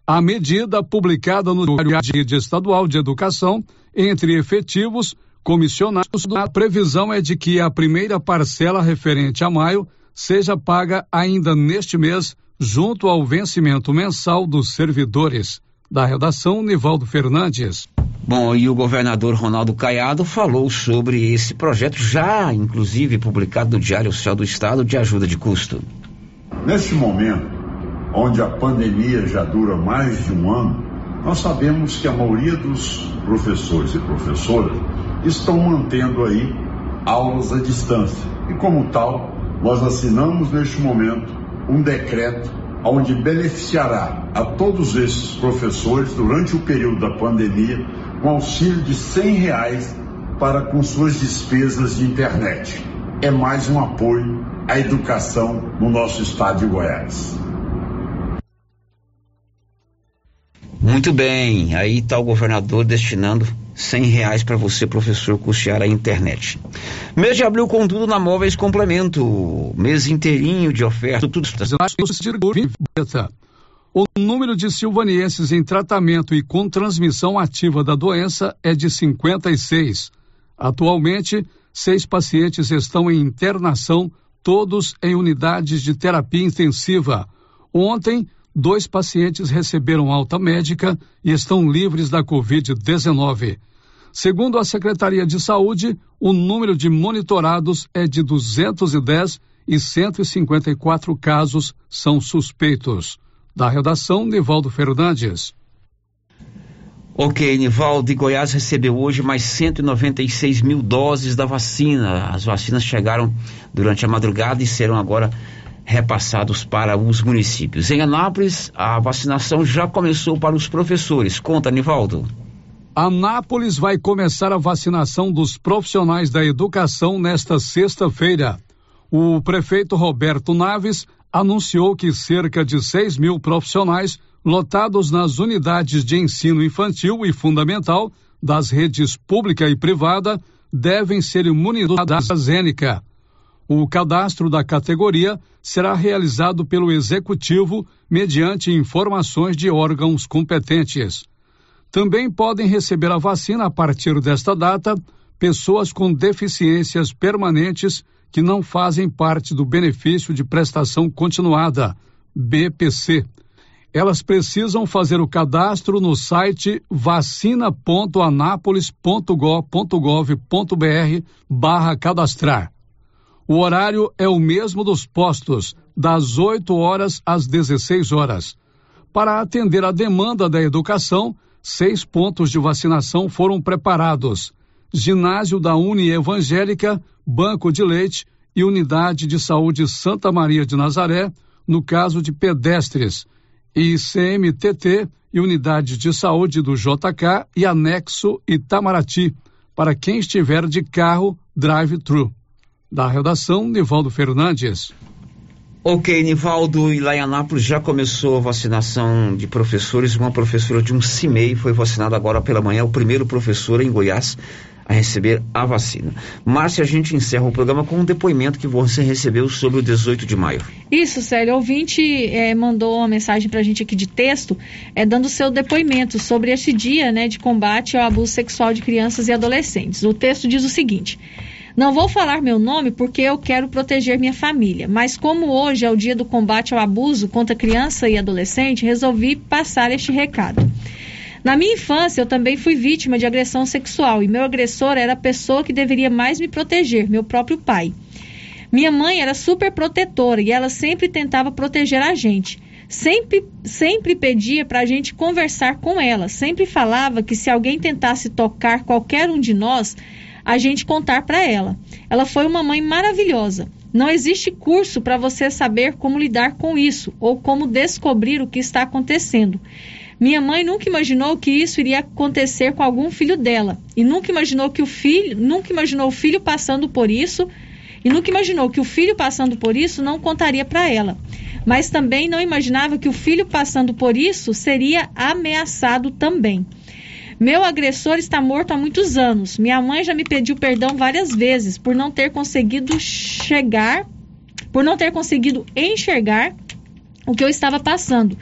A medida, publicada no Diário Estadual de Educação, entre efetivos, comissionados, a previsão é de que a primeira parcela referente a maio seja paga ainda neste mês, junto ao vencimento mensal dos servidores. Da redação, Nivaldo Fernandes. Bom, e o governador Ronaldo Caiado falou sobre esse projeto, já inclusive publicado no Diário Oficial do Estado, de ajuda de custo. Neste momento, onde a pandemia já dura mais de um ano, nós sabemos que a maioria dos professores e professoras estão mantendo aí aulas à distância. E como tal, nós assinamos neste momento um decreto onde beneficiará a todos esses professores durante o período da pandemia com auxílio de cem reais para com suas despesas de internet. É mais um apoio à educação no nosso estado de Goiás. Muito bem, aí está o governador destinando cem reais para você, professor, custear a internet. Mês de abril com tudo na Móveis Complemento, mês inteirinho de oferta, tudo o número de silvanienses em tratamento e com transmissão ativa da doença é de 56. Atualmente, seis pacientes estão em internação, todos em unidades de terapia intensiva. Ontem, dois pacientes receberam alta médica e estão livres da Covid-19. Segundo a Secretaria de Saúde, o número de monitorados é de 210 e 154 casos são suspeitos. Da redação, Nivaldo Fernandes. Ok, Nivaldo Goiás recebeu hoje mais 196 mil doses da vacina. As vacinas chegaram durante a madrugada e serão agora repassados para os municípios. Em Anápolis, a vacinação já começou para os professores. Conta, Nivaldo. Anápolis vai começar a vacinação dos profissionais da educação nesta sexta-feira. O prefeito Roberto Naves anunciou que cerca de 6 mil profissionais lotados nas unidades de ensino infantil e fundamental das redes pública e privada devem ser imunizados da AstraZeneca. O cadastro da categoria será realizado pelo Executivo mediante informações de órgãos competentes. Também podem receber a vacina a partir desta data pessoas com deficiências permanentes que não fazem parte do benefício de prestação continuada, BPC. Elas precisam fazer o cadastro no site vacina.anápolis.gov.br barra cadastrar. O horário é o mesmo dos postos, das 8 horas às 16 horas. Para atender a demanda da educação, seis pontos de vacinação foram preparados. ginásio da Uni Evangélica, banco de leite e unidade de saúde Santa Maria de Nazaré, no caso de pedestres, e CMTT e unidade de saúde do JK e anexo Itamaraty, para quem estiver de carro drive-thru. Da redação, Nivaldo Fernandes. Ok, Nivaldo, em Anápolis já começou a vacinação de professores. Uma professora de um CIMEI foi vacinada agora pela manhã, o primeiro professor em Goiás a receber a vacina. Márcia, a gente encerra o programa com um depoimento que você recebeu sobre o 18 de maio. Isso, Célio. O ouvinte é, mandou uma mensagem para a gente aqui de texto, é, dando seu depoimento sobre esse dia né, de combate ao abuso sexual de crianças e adolescentes. O texto diz o seguinte. Não vou falar meu nome porque eu quero proteger minha família, mas como hoje é o dia do combate ao abuso contra criança e adolescente, resolvi passar este recado. Na minha infância, eu também fui vítima de agressão sexual e meu agressor era a pessoa que deveria mais me proteger, meu próprio pai. Minha mãe era super protetora e ela sempre tentava proteger a gente. Sempre, sempre pedia para a gente conversar com ela. Sempre falava que se alguém tentasse tocar qualquer um de nós, a gente contar para ela. Ela foi uma mãe maravilhosa. Não existe curso para você saber como lidar com isso ou como descobrir o que está acontecendo. Minha mãe nunca imaginou que isso iria acontecer com algum filho dela e nunca imaginou que o filho, nunca imaginou o filho passando por isso e nunca imaginou que o filho passando por isso não contaria para ela. Mas também não imaginava que o filho passando por isso seria ameaçado também. Meu agressor está morto há muitos anos. Minha mãe já me pediu perdão várias vezes por não ter conseguido chegar, por não ter conseguido enxergar o que eu estava passando.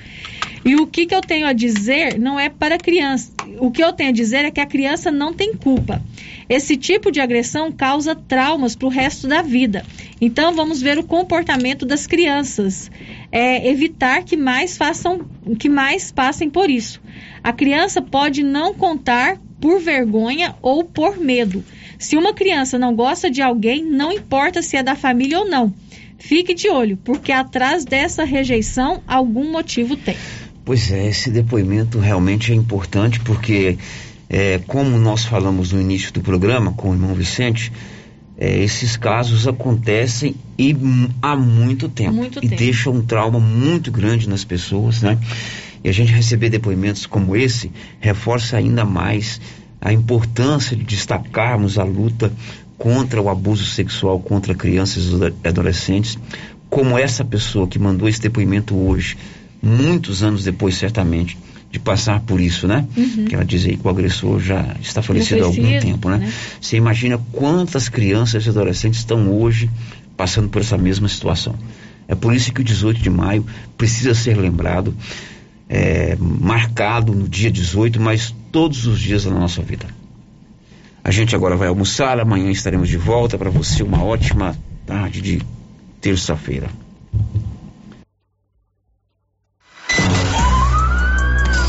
E o que, que eu tenho a dizer não é para a criança. O que eu tenho a dizer é que a criança não tem culpa. Esse tipo de agressão causa traumas para o resto da vida. Então vamos ver o comportamento das crianças. É, evitar que mais façam, que mais passem por isso. A criança pode não contar por vergonha ou por medo. Se uma criança não gosta de alguém, não importa se é da família ou não. Fique de olho, porque atrás dessa rejeição algum motivo tem. Pois é, esse depoimento realmente é importante porque, é, como nós falamos no início do programa com o irmão Vicente, é, esses casos acontecem e há muito tempo muito e tempo. deixam um trauma muito grande nas pessoas, né? E a gente receber depoimentos como esse reforça ainda mais a importância de destacarmos a luta contra o abuso sexual contra crianças e adolescentes, como essa pessoa que mandou esse depoimento hoje muitos anos depois, certamente, de passar por isso, né? Uhum. Que ela diz aí que o agressor já está falecido há algum tempo, né? né? Você imagina quantas crianças e adolescentes estão hoje passando por essa mesma situação. É por isso que o 18 de maio precisa ser lembrado, é, marcado no dia 18, mas todos os dias da nossa vida. A gente agora vai almoçar, amanhã estaremos de volta. Para você, uma ótima tarde de terça-feira.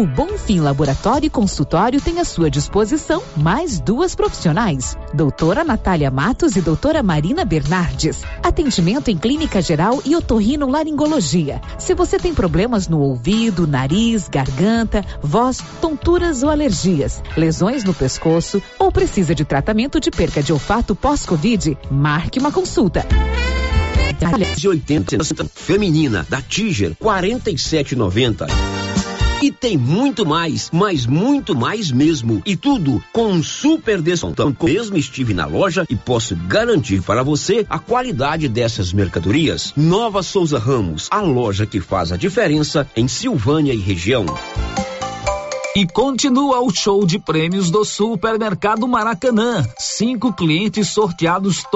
O Bonfim Laboratório e Consultório tem à sua disposição mais duas profissionais, doutora Natália Matos e doutora Marina Bernardes. Atendimento em clínica geral e otorrinolaringologia. Se você tem problemas no ouvido, nariz, garganta, voz, tonturas ou alergias, lesões no pescoço ou precisa de tratamento de perca de olfato pós-Covid, marque uma consulta. de 80 feminina da Tiger 47,90. E tem muito mais, mas muito mais mesmo. E tudo com um super descontão. Mesmo estive na loja e posso garantir para você a qualidade dessas mercadorias. Nova Souza Ramos, a loja que faz a diferença em Silvânia e região. E continua o show de prêmios do Supermercado Maracanã. Cinco clientes sorteados